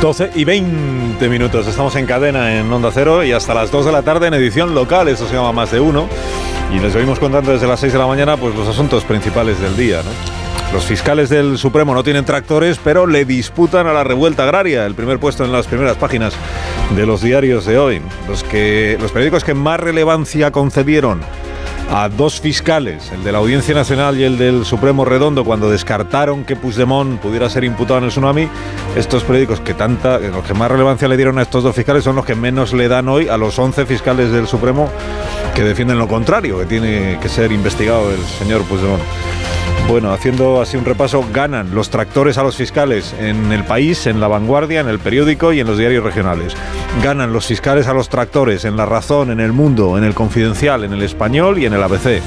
12 y 20 minutos estamos en cadena en Onda Cero y hasta las 2 de la tarde en edición local, eso se llama Más de Uno. Y les venimos contando desde las 6 de la mañana pues los asuntos principales del día. Los fiscales del Supremo no tienen tractores, pero le disputan a la revuelta agraria el primer puesto en las primeras páginas de los diarios de hoy. Los, que, los periódicos que más relevancia concedieron a dos fiscales, el de la Audiencia Nacional y el del Supremo Redondo, cuando descartaron que Puigdemont pudiera ser imputado en el tsunami, estos periódicos que tanta, los que más relevancia le dieron a estos dos fiscales son los que menos le dan hoy a los 11 fiscales del Supremo que defienden lo contrario, que tiene que ser investigado el señor Puigdemont. Bueno, haciendo así un repaso, ganan los tractores a los fiscales en el país, en la vanguardia, en el periódico y en los diarios regionales. Ganan los fiscales a los tractores en La Razón, en El Mundo, en el Confidencial, en el Español y en el ABC.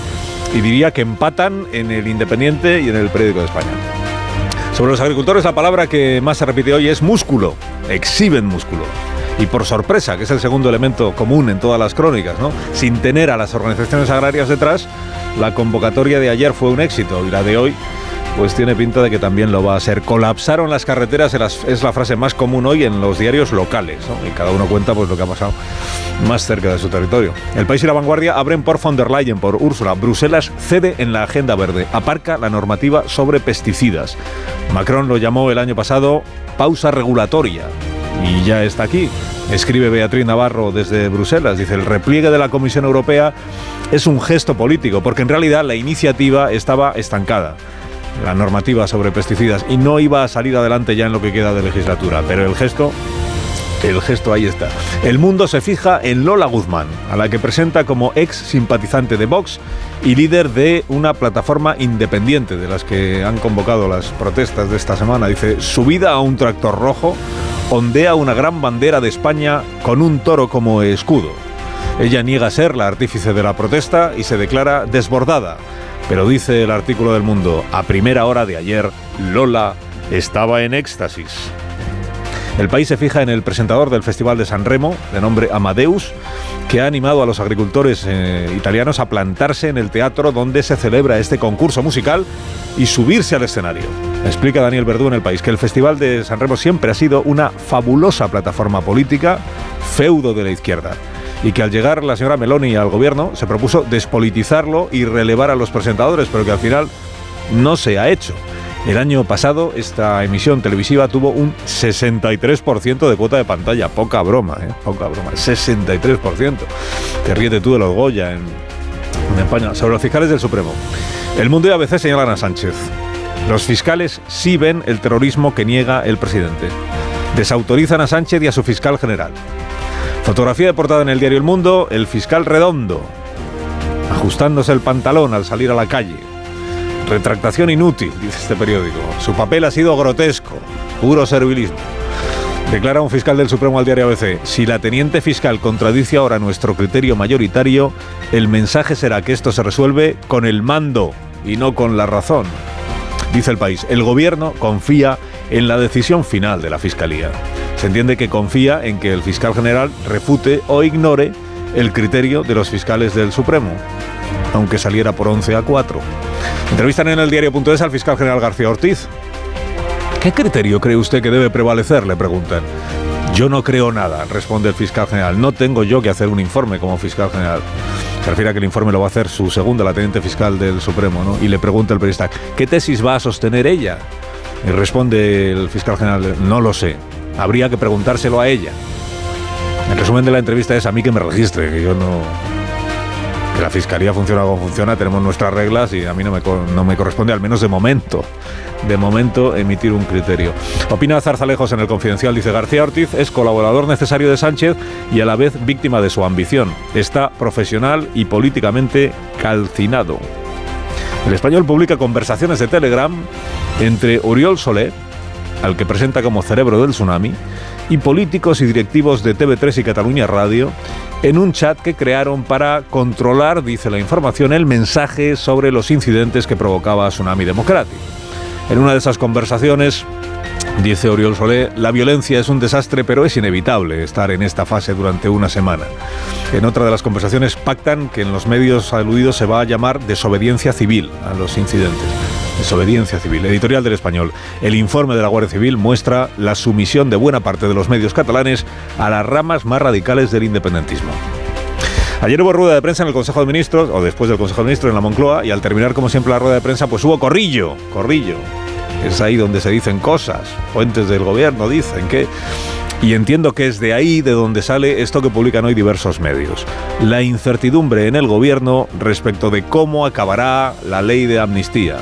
Y diría que empatan en el Independiente y en el Periódico de España. Sobre los agricultores, la palabra que más se repite hoy es músculo. Exhiben músculo. Y por sorpresa, que es el segundo elemento común en todas las crónicas, ¿no? Sin tener a las organizaciones agrarias detrás, la convocatoria de ayer fue un éxito y la de hoy pues tiene pinta de que también lo va a ser. Colapsaron las carreteras, es la frase más común hoy en los diarios locales, y cada uno cuenta pues lo que ha pasado más cerca de su territorio. El país y la vanguardia abren por von der Leyen, por Úrsula. Bruselas cede en la agenda verde, aparca la normativa sobre pesticidas. Macron lo llamó el año pasado pausa regulatoria y ya está aquí. Escribe Beatriz Navarro desde Bruselas. Dice, el repliegue de la Comisión Europea es un gesto político, porque en realidad la iniciativa estaba estancada la normativa sobre pesticidas y no iba a salir adelante ya en lo que queda de legislatura, pero el gesto el gesto ahí está. El mundo se fija en Lola Guzmán, a la que presenta como ex simpatizante de Vox y líder de una plataforma independiente de las que han convocado las protestas de esta semana. Dice, subida a un tractor rojo, ondea una gran bandera de España con un toro como escudo. Ella niega ser la artífice de la protesta y se declara desbordada. Pero dice el artículo del Mundo, a primera hora de ayer, Lola estaba en éxtasis. El país se fija en el presentador del Festival de San Remo, de nombre Amadeus, que ha animado a los agricultores eh, italianos a plantarse en el teatro donde se celebra este concurso musical y subirse al escenario. Explica Daniel Verdú en el país que el Festival de San Remo siempre ha sido una fabulosa plataforma política, feudo de la izquierda y que al llegar la señora Meloni al gobierno se propuso despolitizarlo y relevar a los presentadores, pero que al final no se ha hecho. El año pasado esta emisión televisiva tuvo un 63% de cuota de pantalla, poca broma, ¿eh? poca broma, 63%. Te ríete tú de los Goya en, en España. Sobre los fiscales del Supremo. El Mundo y ABC señalan a Sánchez. Los fiscales sí ven el terrorismo que niega el presidente. Desautorizan a Sánchez y a su fiscal general. Fotografía de portada en el diario El Mundo, el fiscal redondo, ajustándose el pantalón al salir a la calle. Retractación inútil, dice este periódico. Su papel ha sido grotesco, puro servilismo. Declara un fiscal del Supremo al diario ABC, si la teniente fiscal contradice ahora nuestro criterio mayoritario, el mensaje será que esto se resuelve con el mando y no con la razón. Dice el país, el gobierno confía en la decisión final de la Fiscalía. Se entiende que confía en que el fiscal general refute o ignore el criterio de los fiscales del Supremo, aunque saliera por 11 a 4. Entrevistan en el diario.es al fiscal general García Ortiz. ¿Qué criterio cree usted que debe prevalecer? Le preguntan. Yo no creo nada, responde el fiscal general. No tengo yo que hacer un informe como fiscal general. Se refiere a que el informe lo va a hacer su segunda, la teniente fiscal del Supremo, ¿no? Y le pregunta el periodista, ¿qué tesis va a sostener ella? Y responde el fiscal general, no lo sé. Habría que preguntárselo a ella. El resumen de la entrevista es a mí que me registre, que yo no, la fiscalía funciona como funciona, tenemos nuestras reglas y a mí no me, no me corresponde, al menos de momento, de momento, emitir un criterio. Opina Zarzalejos en el Confidencial, dice García Ortiz, es colaborador necesario de Sánchez y a la vez víctima de su ambición. Está profesional y políticamente calcinado. El español publica conversaciones de Telegram entre Oriol Solé, al que presenta como cerebro del tsunami, y políticos y directivos de TV3 y Cataluña Radio en un chat que crearon para controlar, dice la información, el mensaje sobre los incidentes que provocaba Tsunami Democrático. En una de esas conversaciones, dice Oriol Solé, la violencia es un desastre, pero es inevitable estar en esta fase durante una semana. En otra de las conversaciones pactan que en los medios aludidos se va a llamar desobediencia civil a los incidentes. Desobediencia civil. Editorial del Español. El informe de la Guardia Civil muestra la sumisión de buena parte de los medios catalanes a las ramas más radicales del independentismo. Ayer hubo rueda de prensa en el Consejo de Ministros, o después del Consejo de Ministros en la Moncloa, y al terminar, como siempre, la rueda de prensa, pues hubo corrillo, corrillo. Es ahí donde se dicen cosas. Fuentes del gobierno dicen que y entiendo que es de ahí de donde sale esto que publican hoy diversos medios. La incertidumbre en el gobierno respecto de cómo acabará la ley de amnistía.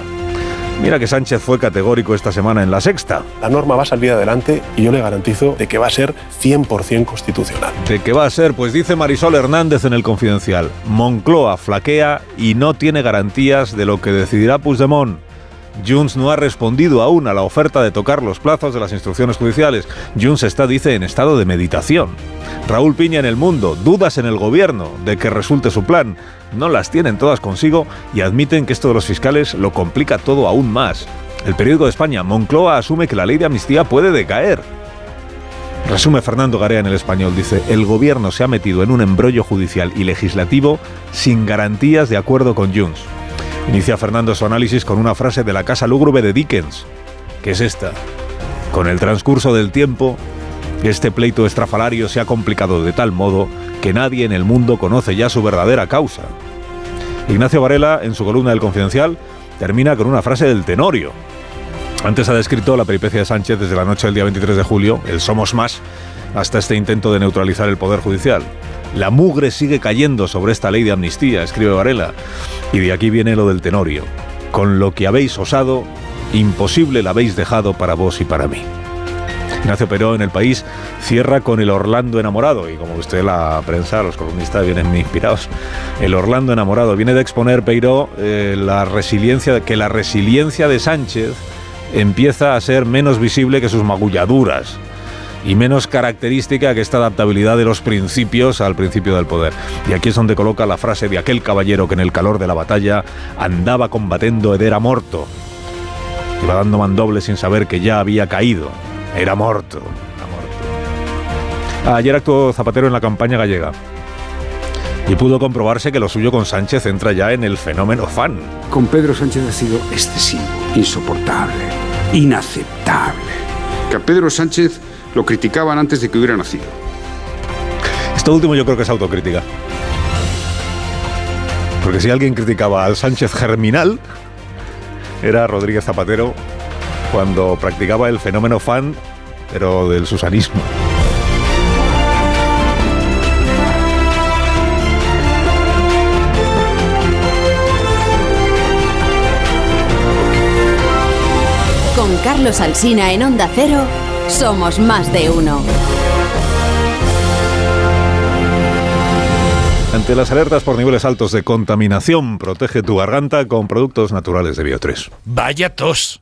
Mira que Sánchez fue categórico esta semana en la sexta. La norma va a salir adelante y yo le garantizo de que va a ser 100% constitucional. ¿De qué va a ser? Pues dice Marisol Hernández en el Confidencial. Moncloa flaquea y no tiene garantías de lo que decidirá Puigdemont. Junts no ha respondido aún a la oferta de tocar los plazos de las instrucciones judiciales. Junts está, dice, en estado de meditación. Raúl Piña en el mundo, dudas en el gobierno de que resulte su plan. No las tienen todas consigo y admiten que esto de los fiscales lo complica todo aún más. El periódico de España, Moncloa asume que la ley de amnistía puede decaer. Resume Fernando Garea en el español, dice, el gobierno se ha metido en un embrollo judicial y legislativo sin garantías de acuerdo con Junts. Inicia Fernando su análisis con una frase de la casa lúgubre de Dickens, que es esta. Con el transcurso del tiempo, este pleito estrafalario se ha complicado de tal modo que nadie en el mundo conoce ya su verdadera causa. Ignacio Varela, en su columna del Confidencial, termina con una frase del Tenorio. Antes ha descrito la peripecia de Sánchez desde la noche del día 23 de julio, el Somos Más, hasta este intento de neutralizar el Poder Judicial. La mugre sigue cayendo sobre esta ley de amnistía, escribe Varela. Y de aquí viene lo del Tenorio. Con lo que habéis osado, imposible la habéis dejado para vos y para mí. Ignacio Peró en el país cierra con el Orlando enamorado y como usted la prensa, los columnistas vienen muy inspirados. El Orlando enamorado viene de exponer Peiró eh, la resiliencia que la resiliencia de Sánchez empieza a ser menos visible que sus magulladuras y menos característica que esta adaptabilidad de los principios al principio del poder. Y aquí es donde coloca la frase de aquel caballero que en el calor de la batalla andaba combatiendo ed era morto. Iba dando mandoble sin saber que ya había caído. Era morto. Era Ayer actuó Zapatero en la campaña gallega. Y pudo comprobarse que lo suyo con Sánchez entra ya en el fenómeno fan. Con Pedro Sánchez ha sido excesivo, insoportable, inaceptable. Que a Pedro Sánchez lo criticaban antes de que hubiera nacido. Esto último yo creo que es autocrítica. Porque si alguien criticaba al Sánchez germinal, era Rodríguez Zapatero cuando practicaba el fenómeno fan, pero del susanismo. Con Carlos Alsina en Onda Cero. Somos más de uno. Ante las alertas por niveles altos de contaminación, protege tu garganta con productos naturales de Bio3. Vaya tos.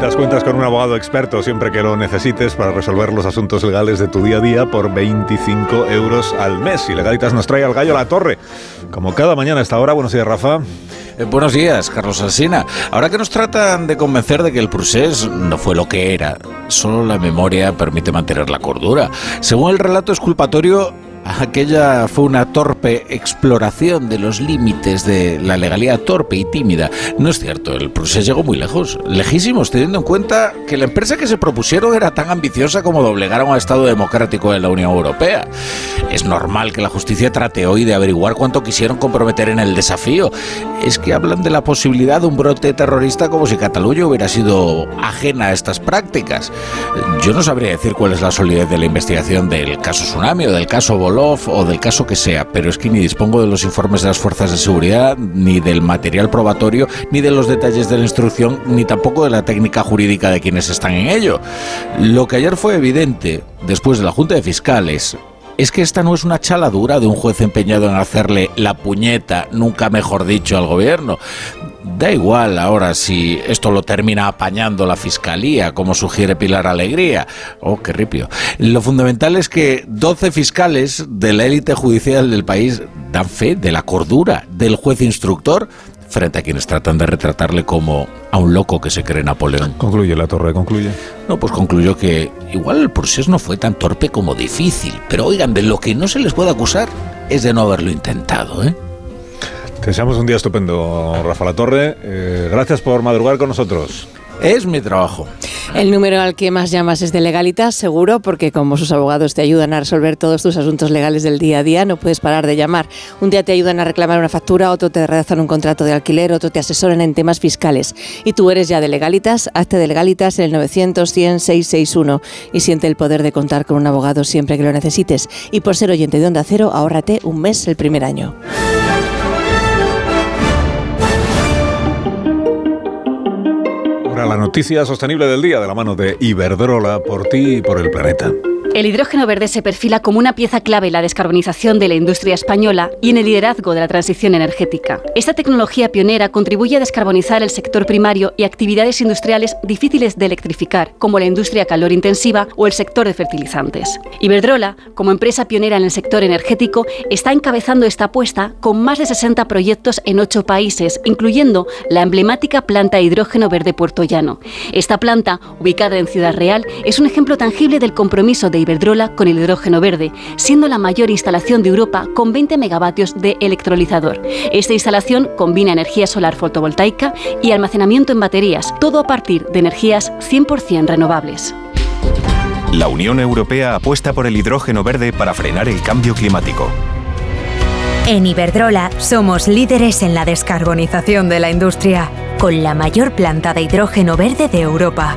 Cuentas con un abogado experto siempre que lo necesites para resolver los asuntos legales de tu día a día por 25 euros al mes. Y Legalitas nos trae al gallo a la torre. Como cada mañana a esta hora. Buenos días, Rafa. Eh, buenos días, Carlos Alsina. Ahora que nos tratan de convencer de que el procés no fue lo que era, solo la memoria permite mantener la cordura. Según el relato exculpatorio, Aquella fue una torpe exploración de los límites de la legalidad torpe y tímida. No es cierto, el proceso llegó muy lejos, lejísimos, teniendo en cuenta que la empresa que se propusieron era tan ambiciosa como doblegar a un Estado democrático de la Unión Europea. Es normal que la justicia trate hoy de averiguar cuánto quisieron comprometer en el desafío. Es que hablan de la posibilidad de un brote terrorista como si Cataluña hubiera sido ajena a estas prácticas. Yo no sabría decir cuál es la solidez de la investigación del caso Tsunami o del caso o del caso que sea, pero es que ni dispongo de los informes de las fuerzas de seguridad, ni del material probatorio, ni de los detalles de la instrucción, ni tampoco de la técnica jurídica de quienes están en ello. Lo que ayer fue evidente, después de la Junta de Fiscales, es que esta no es una chaladura de un juez empeñado en hacerle la puñeta, nunca mejor dicho, al gobierno. Da igual ahora si esto lo termina apañando la fiscalía, como sugiere Pilar Alegría. Oh, qué ripio. Lo fundamental es que 12 fiscales de la élite judicial del país dan fe de la cordura del juez instructor frente a quienes tratan de retratarle como a un loco que se cree Napoleón. Concluye la torre, concluye. No, pues concluyó que igual el proceso no fue tan torpe como difícil, pero oigan, de lo que no se les puede acusar es de no haberlo intentado, ¿eh? Te deseamos un día estupendo, Rafa La Torre. Eh, gracias por madrugar con nosotros. Es mi trabajo. El número al que más llamas es de Legalitas, seguro, porque como sus abogados te ayudan a resolver todos tus asuntos legales del día a día, no puedes parar de llamar. Un día te ayudan a reclamar una factura, otro te redactan un contrato de alquiler, otro te asesoran en temas fiscales. Y tú eres ya de Legalitas, hazte de Legalitas en el 900 100 661 y siente el poder de contar con un abogado siempre que lo necesites. Y por ser oyente de Onda Cero, ahórrate un mes el primer año. La noticia sostenible del día de la mano de Iberdrola por ti y por el planeta. El hidrógeno verde se perfila como una pieza clave en la descarbonización de la industria española y en el liderazgo de la transición energética. Esta tecnología pionera contribuye a descarbonizar el sector primario y actividades industriales difíciles de electrificar, como la industria calor intensiva o el sector de fertilizantes. Iberdrola, como empresa pionera en el sector energético, está encabezando esta apuesta con más de 60 proyectos en ocho países, incluyendo la emblemática planta de hidrógeno verde Puerto Llano. Esta planta, ubicada en Ciudad Real, es un ejemplo tangible del compromiso de Iberdrola con el hidrógeno verde, siendo la mayor instalación de Europa con 20 megavatios de electrolizador. Esta instalación combina energía solar fotovoltaica y almacenamiento en baterías, todo a partir de energías 100% renovables. La Unión Europea apuesta por el hidrógeno verde para frenar el cambio climático. En Iberdrola somos líderes en la descarbonización de la industria, con la mayor planta de hidrógeno verde de Europa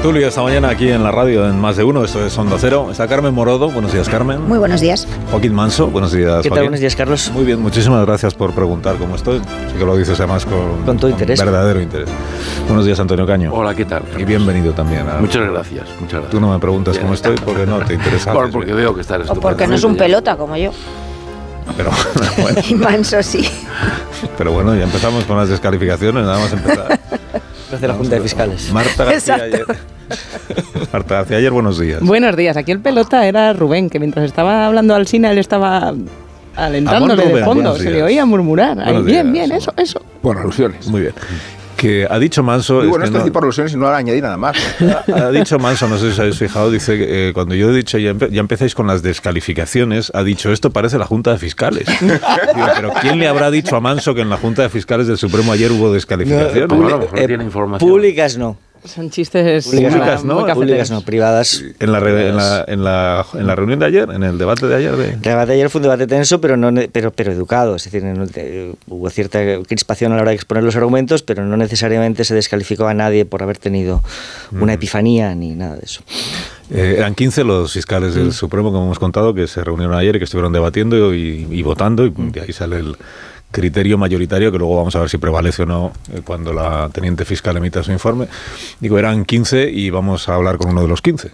Tertulia esta mañana aquí en la radio en Más de Uno, esto es Onda Cero. Está Carmen Morodo, buenos días Carmen. Muy buenos días. Joaquín Manso, buenos días ¿Qué tal? Buenos días Carlos. Muy bien, muchísimas gracias por preguntar cómo estoy. Sé que lo dices además con, con todo interés. verdadero interés. Buenos días Antonio Caño. Hola, ¿qué tal? Y bienvenido también. muchas gracias, muchas gracias. Tú no me preguntas cómo estoy porque no te interesa. porque veo que estás O porque no es un pelota como yo. Pero bueno. y Manso sí. Pero bueno, ya empezamos con las descalificaciones, nada más empezar. Desde la Junta de Fiscales. Marta García ayer. Marta García ayer, buenos días. Buenos días. Aquí el pelota era Rubén, que mientras estaba hablando al cine, él estaba alentándole de fondo. Se le oía murmurar. bien, bien, eso, eso. Por alusiones. Muy bien que ha dicho Manso. Y bueno, esto no, por alusiones y no añadir nada más. Ha, dicho Manso, no sé si os habéis fijado, dice que eh, cuando yo he dicho ya, ya, empezáis con las descalificaciones, ha dicho esto parece la Junta de Fiscales. pero ¿quién le habrá dicho a Manso que en la Junta de Fiscales del Supremo ayer hubo descalificaciones? No, eh, tiene información. Públicas no. Son chistes públicas, ¿no? Públicas no, privadas. En la, en, la, en, la, en la reunión de ayer, en el debate de ayer. De... El debate de ayer fue un debate tenso, pero, no, pero, pero educado. Es decir, hubo cierta crispación a la hora de exponer los argumentos, pero no necesariamente se descalificó a nadie por haber tenido una epifanía ni nada de eso. Eh, eran 15 los fiscales del Supremo, como hemos contado, que se reunieron ayer y que estuvieron debatiendo y, y votando, y de ahí sale el criterio mayoritario que luego vamos a ver si prevalece o no eh, cuando la teniente fiscal emita su informe. Digo, eran 15 y vamos a hablar con uno de los 15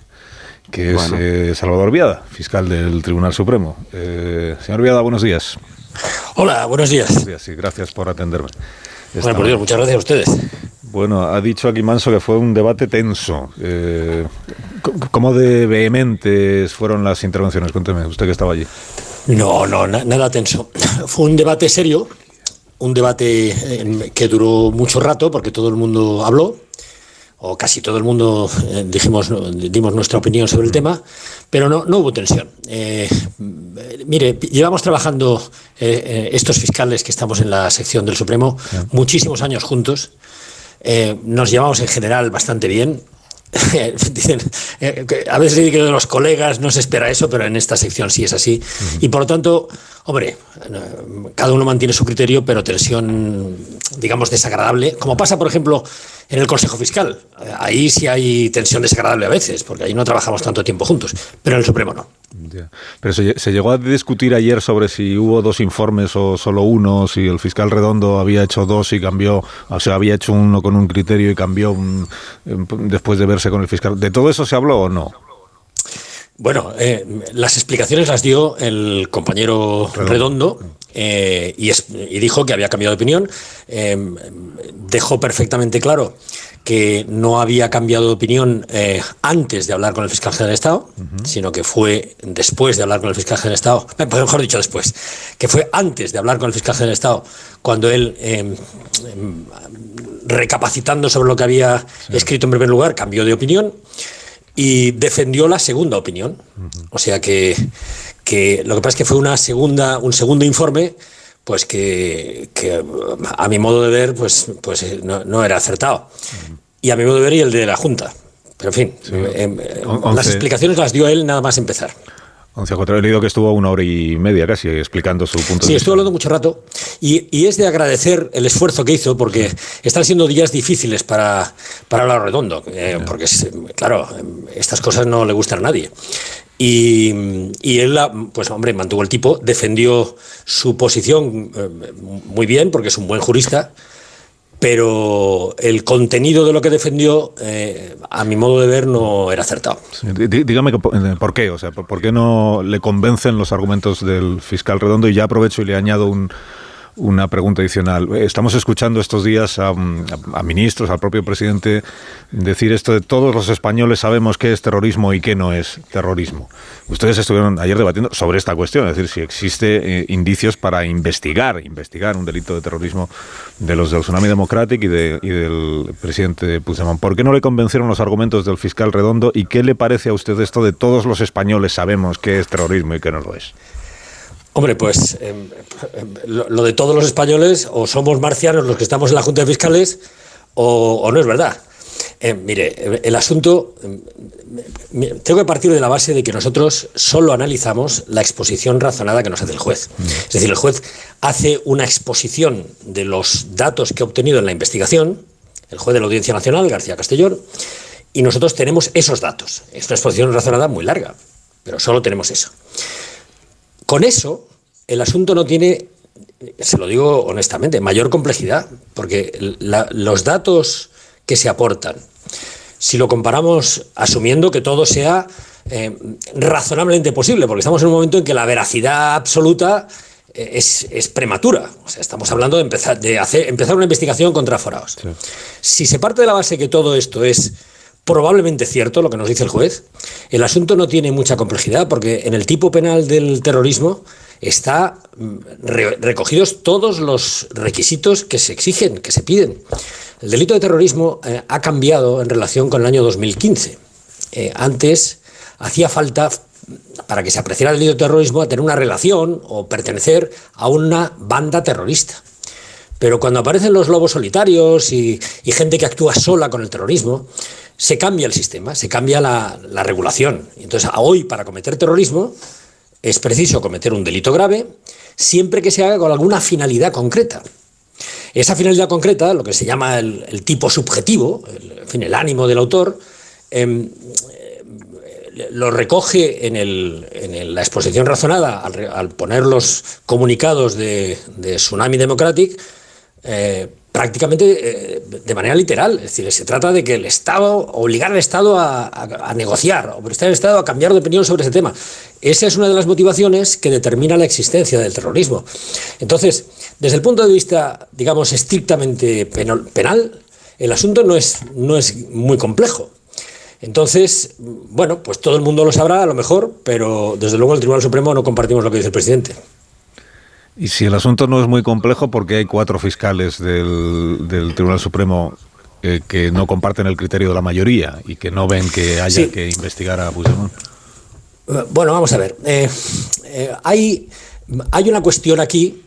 que es eh, Salvador Viada, fiscal del Tribunal Supremo. Eh, señor Viada, buenos días. Hola, buenos días. Buenos días y gracias por atenderme. Bueno, por Dios, muchas gracias a ustedes. Bueno, ha dicho aquí Manso que fue un debate tenso. Eh, ¿Cómo de vehementes fueron las intervenciones? Cuénteme, usted que estaba allí. No, no, na- nada tenso. Fue un debate serio, un debate eh, que duró mucho rato porque todo el mundo habló, o casi todo el mundo eh, dijimos, dimos nuestra opinión sobre el tema, pero no, no hubo tensión. Eh, mire, llevamos trabajando eh, eh, estos fiscales que estamos en la sección del Supremo muchísimos años juntos. Eh, nos llevamos en general bastante bien. Dicen, eh, a veces digo que de los colegas no se espera eso, pero en esta sección sí es así. Y por lo tanto, hombre, cada uno mantiene su criterio, pero tensión, digamos, desagradable, como pasa, por ejemplo, en el Consejo Fiscal. Ahí sí hay tensión desagradable a veces, porque ahí no trabajamos tanto tiempo juntos, pero en el Supremo no. Ya. Pero se, lle- se llegó a discutir ayer sobre si hubo dos informes o solo uno, si el fiscal Redondo había hecho dos y cambió, o sea, había hecho uno con un criterio y cambió un- em, después de verse con el fiscal. ¿De todo eso se habló o no? Bueno, eh, las explicaciones las dio el compañero Redondo, eh, y, es- y dijo que había cambiado de opinión. Eh, dejó perfectamente claro que no había cambiado de opinión eh, antes de hablar con el fiscal general de Estado, sino que fue después de hablar con el fiscal general de Estado, pues mejor dicho después, que fue antes de hablar con el fiscal general de Estado, cuando él, eh, em, recapacitando sobre lo que había escrito en primer lugar, cambió de opinión y defendió la segunda opinión. O sea que, que lo que pasa es que fue una segunda, un segundo informe, pues que, que, a mi modo de ver, pues, pues eh, no, no era acertado. Y a mi modo de ver y el de la Junta. Pero en fin, em, eh, On- las explicaciones las dio él nada más empezar. 11 a 4. He leído que estuvo una hora y media casi explicando su punto Sí, de estuve hablando mucho rato y, y es de agradecer el esfuerzo que hizo porque están siendo días difíciles para, para hablar redondo, eh, porque es, claro, estas cosas no le gustan a nadie. Y, y él, pues hombre, mantuvo el tipo, defendió su posición eh, muy bien porque es un buen jurista, pero el contenido de lo que defendió, eh, a mi modo de ver, no era acertado. Sí, dí- dí- Dígame eh, por qué, o sea, por qué no le convencen los argumentos del fiscal Redondo y ya aprovecho y le añado un- una pregunta adicional. Estamos escuchando estos días a, mm, a- a ministros, al propio presidente, decir esto de todos los españoles sabemos qué es terrorismo y qué no es terrorismo. Ustedes estuvieron ayer debatiendo sobre esta cuestión, es decir, si existe eh, indicios para investigar, investigar un delito de terrorismo de los del Tsunami Democratic y, de- y del presidente Puigdemont. ¿Por qué no le convencieron los argumentos del fiscal Redondo y qué le parece a usted esto de todos los españoles sabemos qué es terrorismo y qué no lo es? Hombre, pues em, em, lo, de todos los españoles, o somos marcianos los que estamos en la Junta de Fiscales, o, no es verdad. Eh, mire, el asunto, em, tengo que partir de la base de que nosotros solo analizamos la exposición razonada que nos hace el juez. Es decir, el juez hace una exposición de los datos que ha obtenido en la investigación, el juez de la Audiencia Nacional, García Castellón, y nosotros tenemos esos datos. Es una exposición razonada muy larga, pero solo tenemos eso. Con eso, el asunto no tiene, se lo digo honestamente, mayor complejidad, porque la- los datos que se aportan, si lo comparamos asumiendo que todo sea eh, razonablemente posible, porque estamos en un momento en que la veracidad absoluta eh, es, es prematura. O sea, estamos hablando de empezar, de hacer, empezar una investigación contra forados. Si se parte de la base que todo esto es probablemente cierto, lo que nos dice el juez, el asunto no tiene mucha complejidad porque en el tipo penal del terrorismo está mm, re- recogidos todos los requisitos que se exigen, que se piden. El delito de terrorismo eh, ha cambiado en relación con el año 2015. Eh, antes hacía falta para que se apreciara el delito de terrorismo tener una relación o pertenecer a una banda terrorista. Pero cuando aparecen los lobos solitarios y gente que actúa sola con el terrorismo, se cambia el sistema, se cambia la, la regulación. Entonces, hoy, para cometer terrorismo, es preciso cometer un delito grave siempre que se haga con alguna finalidad concreta. Esa finalidad concreta, lo que se llama el, tipo subjetivo, el, en fin, el ánimo del autor, em, lo recoge en, la exposición razonada al, al poner los comunicados de, de Tsunami Democratic eh, prácticamente eh, de manera literal. Es decir, se trata de que el Estado, obligar al Estado a, a- a negociar, obligar al Estado a cambiar de opinión sobre ese tema. Esa es una de las motivaciones que determina la existencia del terrorismo. Entonces, desde el punto de vista, digamos, estrictamente penal, el asunto no es, no es muy complejo. Entonces, bueno, pues todo el mundo lo sabrá a lo mejor, pero desde luego el Tribunal Supremo no compartimos lo que dice el presidente. Y si el asunto no es muy complejo, porque hay cuatro fiscales del, del Tribunal Supremo eh, que no comparten el criterio de la mayoría y que no ven que haya Sí. que investigar a Puigdemont. Eh, Bueno, vamos a ver. Eh, eh, hay, hay una cuestión aquí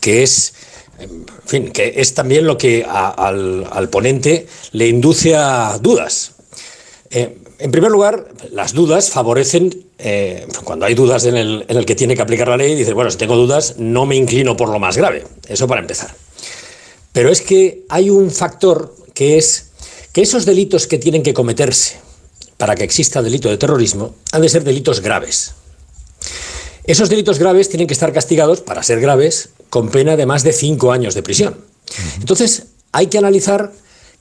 que es, en fin, que es también lo que a- al, al ponente le induce a dudas. Eh, en primer lugar, las dudas favorecen, eh, cuando hay dudas en el, en el que tiene que aplicar la ley, dice, bueno, si tengo dudas, no me inclino por lo más grave. Eso para empezar. Pero es que hay un factor que es que esos delitos que tienen que cometerse para que exista delito de terrorismo han de ser delitos graves. Esos delitos graves tienen que estar castigados, para ser graves, con pena de más de cinco años de prisión. Entonces, hay que analizar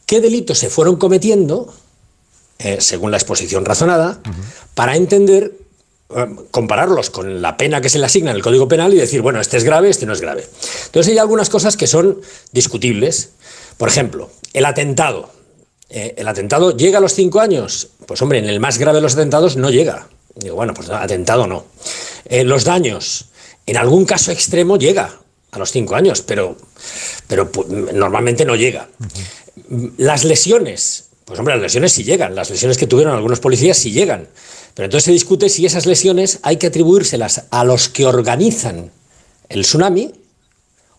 qué delitos se fueron cometiendo, eh, según la exposición razonada, para entender, eh, compararlos con la pena que se le asigna en el Código Penal y decir, bueno, este es grave, este no es grave. Entonces, hay algunas cosas que son discutibles. Por ejemplo, el atentado. Eh, ¿El atentado llega a los cinco años? Pues hombre, en el más grave de los atentados no llega. Digo, bueno, pues atentado no. Eh, los daños, en algún caso extremo llega a los cinco años, pero, pero pu- normalmente no llega. Las lesiones, pues hombre, las lesiones sí llegan, las lesiones que tuvieron algunos policías sí llegan. Pero entonces se discute si esas lesiones hay que atribuírselas a los que organizan el tsunami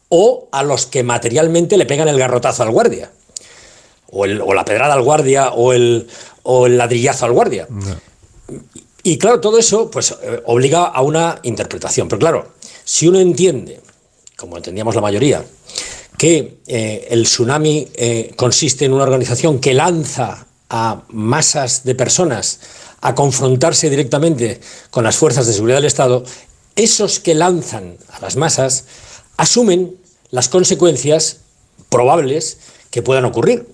o a los que materialmente le pegan el garrotazo al guardia. O, el- o la pedrada al guardia o el, o el ladrillazo al guardia. Y claro, todo eso pues eh, obliga a una interpretación. Pero claro, si uno entiende, como entendíamos la mayoría, que eh, el tsunami eh, consiste en una organización que lanza a masas de personas a confrontarse directamente con las fuerzas de seguridad del Estado, esos que lanzan a las masas asumen las consecuencias probables que puedan ocurrir.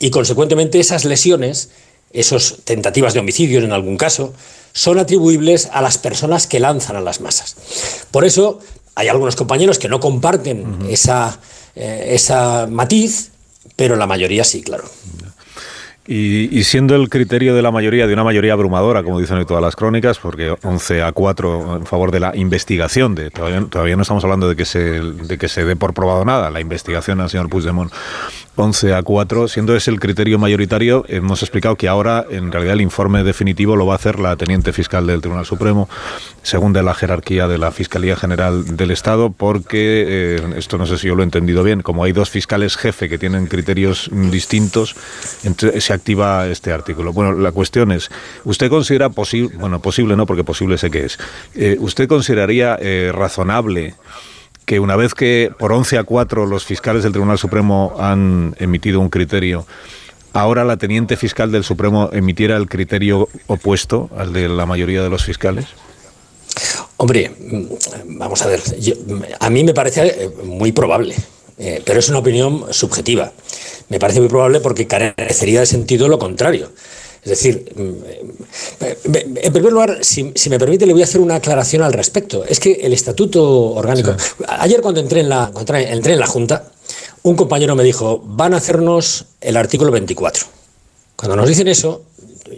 Y consecuentemente esas lesiones, esas tentativas de homicidios en algún caso, son atribuibles a las personas que lanzan a las masas. Por eso hay algunos compañeros que no comparten esa, eh, esa matiz, pero la mayoría sí, claro. Y, y siendo el criterio de la mayoría, de una mayoría abrumadora, como dicen hoy todas las crónicas, porque 11 a 4 en favor de la investigación, de todavía, todavía no estamos hablando de que, se, de que se dé por probado nada, la investigación al señor Puigdemont, 11 a 4, siendo ese el criterio mayoritario, hemos explicado que ahora en realidad el informe definitivo lo va a hacer la teniente fiscal del Tribunal Supremo, según de la jerarquía de la Fiscalía General del Estado, porque, eh, esto no sé si yo lo he entendido bien, como hay dos fiscales jefe que tienen criterios distintos, se activa este artículo. Bueno, la cuestión es, ¿usted considera posible, bueno, posible no, porque posible sé que es, eh, ¿usted consideraría eh, razonable que una vez que por 11 a 4 los fiscales del Tribunal Supremo han emitido un criterio, ahora la teniente fiscal del Supremo emitiera el criterio opuesto al de la mayoría de los fiscales? Hombre, mm, vamos a ver, yo- a mí me parece eh, muy probable, eh, pero es una opinión subjetiva. Me parece muy probable porque carecería de sentido lo contrario. Es decir, mm, eh, eh, en primer lugar, si, si me permite, le voy a hacer una aclaración al respecto. Es que el estatuto orgánico. Ayer, cuando entré en, la, entré- en la Junta, un compañero me dijo: van a hacernos el artículo 24. Cuando nos dicen eso,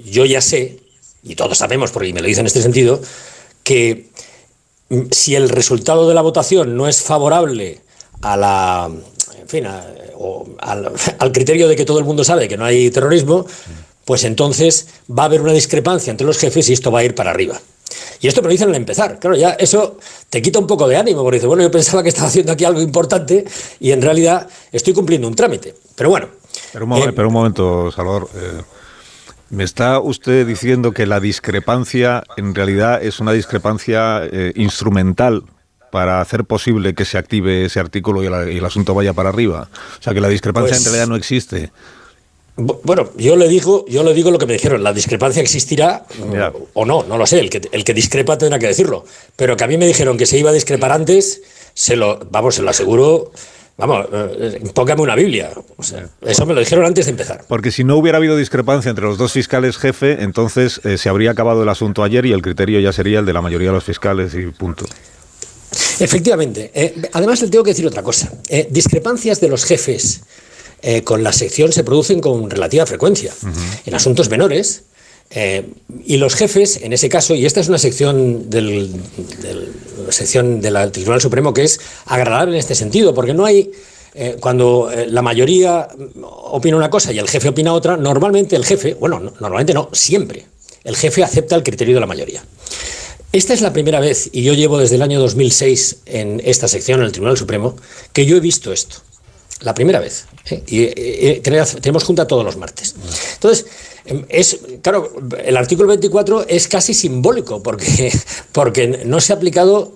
yo ya sé, y todos sabemos, porque me lo dicen en este sentido, que mm, si el resultado de la votación no es favorable a la, en fin, a- o al, al criterio de que todo el mundo sabe que no hay terrorismo, pues entonces va a haber una discrepancia entre los jefes y esto va a ir para arriba. Y esto me lo dicen al empezar. Claro, ya eso te quita un poco de ánimo, porque dices, bueno, yo pensaba que estaba haciendo aquí algo importante y en realidad estoy cumpliendo un trámite. Pero bueno, Pero un, Eh, pero un momento, Salvador. eh, ¿Me está usted diciendo que la discrepancia en realidad es una discrepancia eh, instrumental para hacer posible que se active ese artículo y, la- y el asunto vaya para arriba? O sea, que la discrepancia Pues- en realidad no existe. Bu- Bueno, yo le digo, yo le digo lo que me dijeron. La discrepancia existirá o no, no lo sé. El que, el que discrepa tendrá que decirlo. Pero que a mí me dijeron que se iba a discrepar antes, se lo, vamos, se lo aseguro. Vamos, eh, póngame una Biblia. O sea, eso me lo dijeron antes de empezar. Porque si no hubiera habido discrepancia entre los dos fiscales jefe, entonces eh, se habría acabado el asunto ayer y el criterio ya sería el de la mayoría de los fiscales y punto. Efectivamente. Eh, además, le tengo que decir otra cosa. Eh, discrepancias de los jefes eh, con la sección se producen con relativa frecuencia. En asuntos menores. eh, y los jefes, en ese caso, y esta es una sección del, sección del Tribunal Supremo que es agradable en este sentido, porque no hay. eh, cuando eh, la mayoría opina una cosa y el jefe opina otra, normalmente el jefe, bueno, no- normalmente no, siempre, el jefe acepta el criterio de la mayoría. Esta es la primera vez, y yo llevo desde el año 2006 en esta sección, en el Tribunal Supremo, que yo he visto esto. La primera vez. ¿eh? Y eh, eh, tenemos- junta todos los martes. Entonces, em, es, claro, el artículo 24 es casi simbólico, porque, porque no se ha aplicado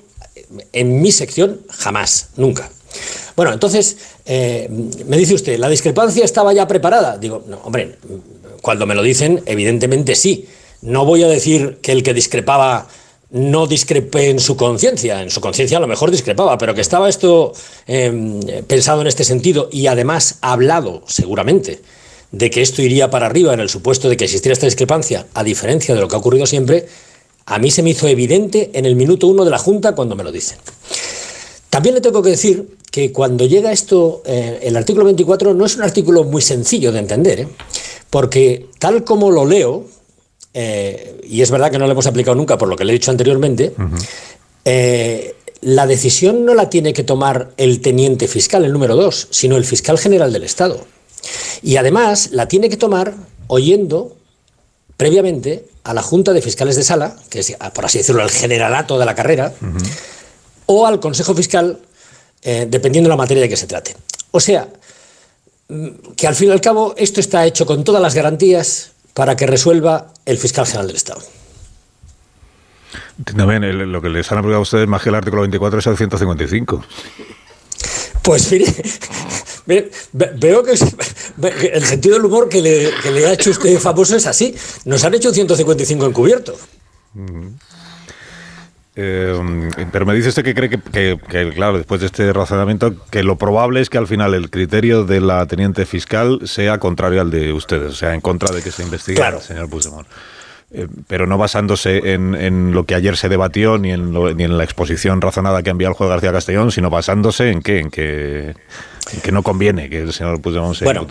en mi sección jamás, nunca. Bueno, entonces, me dice usted, ¿la discrepancia estaba ya preparada? Digo, no, hombre, cuando me lo dicen, evidentemente sí. No voy a decir que el que discrepaba no discrepé en su conciencia. En su conciencia a lo mejor discrepaba, pero que estaba esto eh, pensado en este sentido y además hablado, seguramente, de que esto iría para arriba en el supuesto de que existiera esta discrepancia, a diferencia de lo que ha ocurrido siempre, a mí se me hizo evidente en el minuto uno de la Junta cuando me lo dicen. También le tengo que decir que cuando llega esto, eh, el artículo 24 no es un artículo muy sencillo de entender, ¿eh? porque tal como lo leo, eh, y es verdad que no lo hemos aplicado nunca por lo que le he dicho anteriormente, eh, la decisión no la tiene que tomar el teniente fiscal, el número dos, sino el fiscal general del Estado. Y además la tiene que tomar oyendo previamente a la Junta de Fiscales de Sala, que es, por así decirlo, el generalato de la carrera, o al Consejo Fiscal, eh, dependiendo de la materia de que se trate. O sea, mm, que al fin y al cabo esto está hecho con todas las garantías para que resuelva el fiscal general del Estado. También lo que les han aplicado a ustedes más que el artículo 24 es el 155. Pues mire, ve- veo que, el sentido del humor que le, que le ha hecho usted famoso es así. Nos han hecho un 155 encubierto. Eh, pero me dice usted que cree que, que- que, claro, después de este razonamiento, que lo probable es que al final el criterio de la teniente fiscal sea contrario al de ustedes, o sea, en contra de que se investigue Claro. al señor Puigdemont. Eh, pero no basándose en, en lo que ayer se debatió ni en, lo- ni en la exposición razonada que envió el juez García Castellón, sino basándose en qué, en que, en que no conviene que el señor Puigdemont sea Bueno.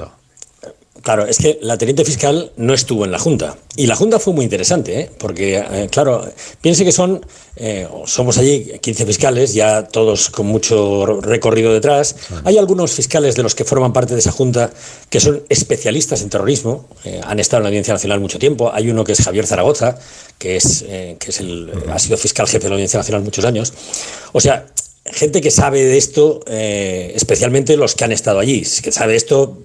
Claro, es que la teniente fiscal no estuvo en la Junta. Y la Junta fue muy interesante, ¿eh? porque, eh, claro, piense que son, eh, somos allí 15 fiscales, ya todos con mucho recorrido detrás. Hay algunos fiscales de los que forman parte de esa Junta que son especialistas en terrorismo, eh, han estado en la Audiencia Nacional mucho tiempo. Hay uno que es Javier Zaragoza, que, es, que es el, ha sido fiscal jefe de la Audiencia Nacional muchos años. O sea, gente que sabe de esto, especialmente los que han estado allí, que sabe esto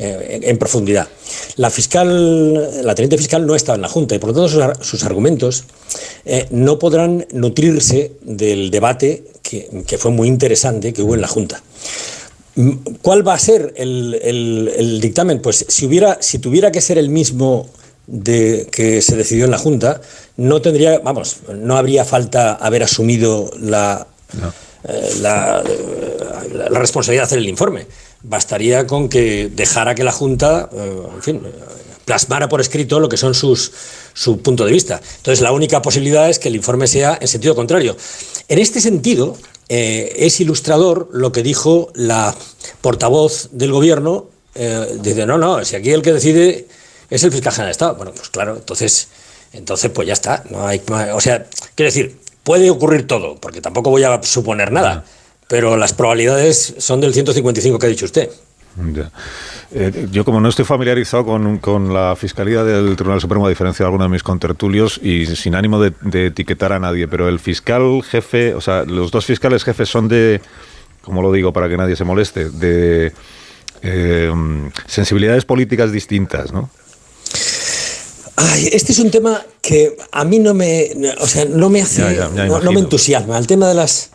eh, en, profundidad. La fiscal, la teniente fiscal no estaba en la Junta y por lo tanto sus, ar- sus argumentos eh, no podrán nutrirse del debate que, que fue muy interesante que hubo en la Junta. Mm, ¿Cuál va a ser el, el- el dictamen? Pues si, hubiera, si tuviera que ser el mismo de, que se decidió en la Junta, no tendría, vamos, no habría falta haber asumido la, eh, la, eh, la- la responsabilidad de hacer el informe. Bastaría con que dejara que la Junta, eh, en fin, plasmara por escrito lo que son sus su punto de vista. Entonces, la única posibilidad es que el informe sea en sentido contrario. En este sentido, eh, es ilustrador lo que dijo la portavoz del gobierno. eh, dice, no, no, si aquí el que decide es el fiscal general de Estado. Bueno, pues claro, entonces, entonces pues ya está. No hay, o sea, quiero decir, puede ocurrir todo, porque tampoco voy a suponer nada, pero las probabilidades son del 155 que ha dicho usted. Ya. Eh, yo como no estoy familiarizado con, con la Fiscalía del Tribunal Supremo, a diferencia de algunos de mis contertulios, y sin ánimo de, de etiquetar a nadie, pero el fiscal jefe, o sea, los dos fiscales jefes son de, como lo digo para que nadie se moleste, de eh, sensibilidades políticas distintas, ¿no? Ay, este es un tema que a mí no me, o sea, no me hace, Ya, ya, ya no, me entusiasma. El tema de las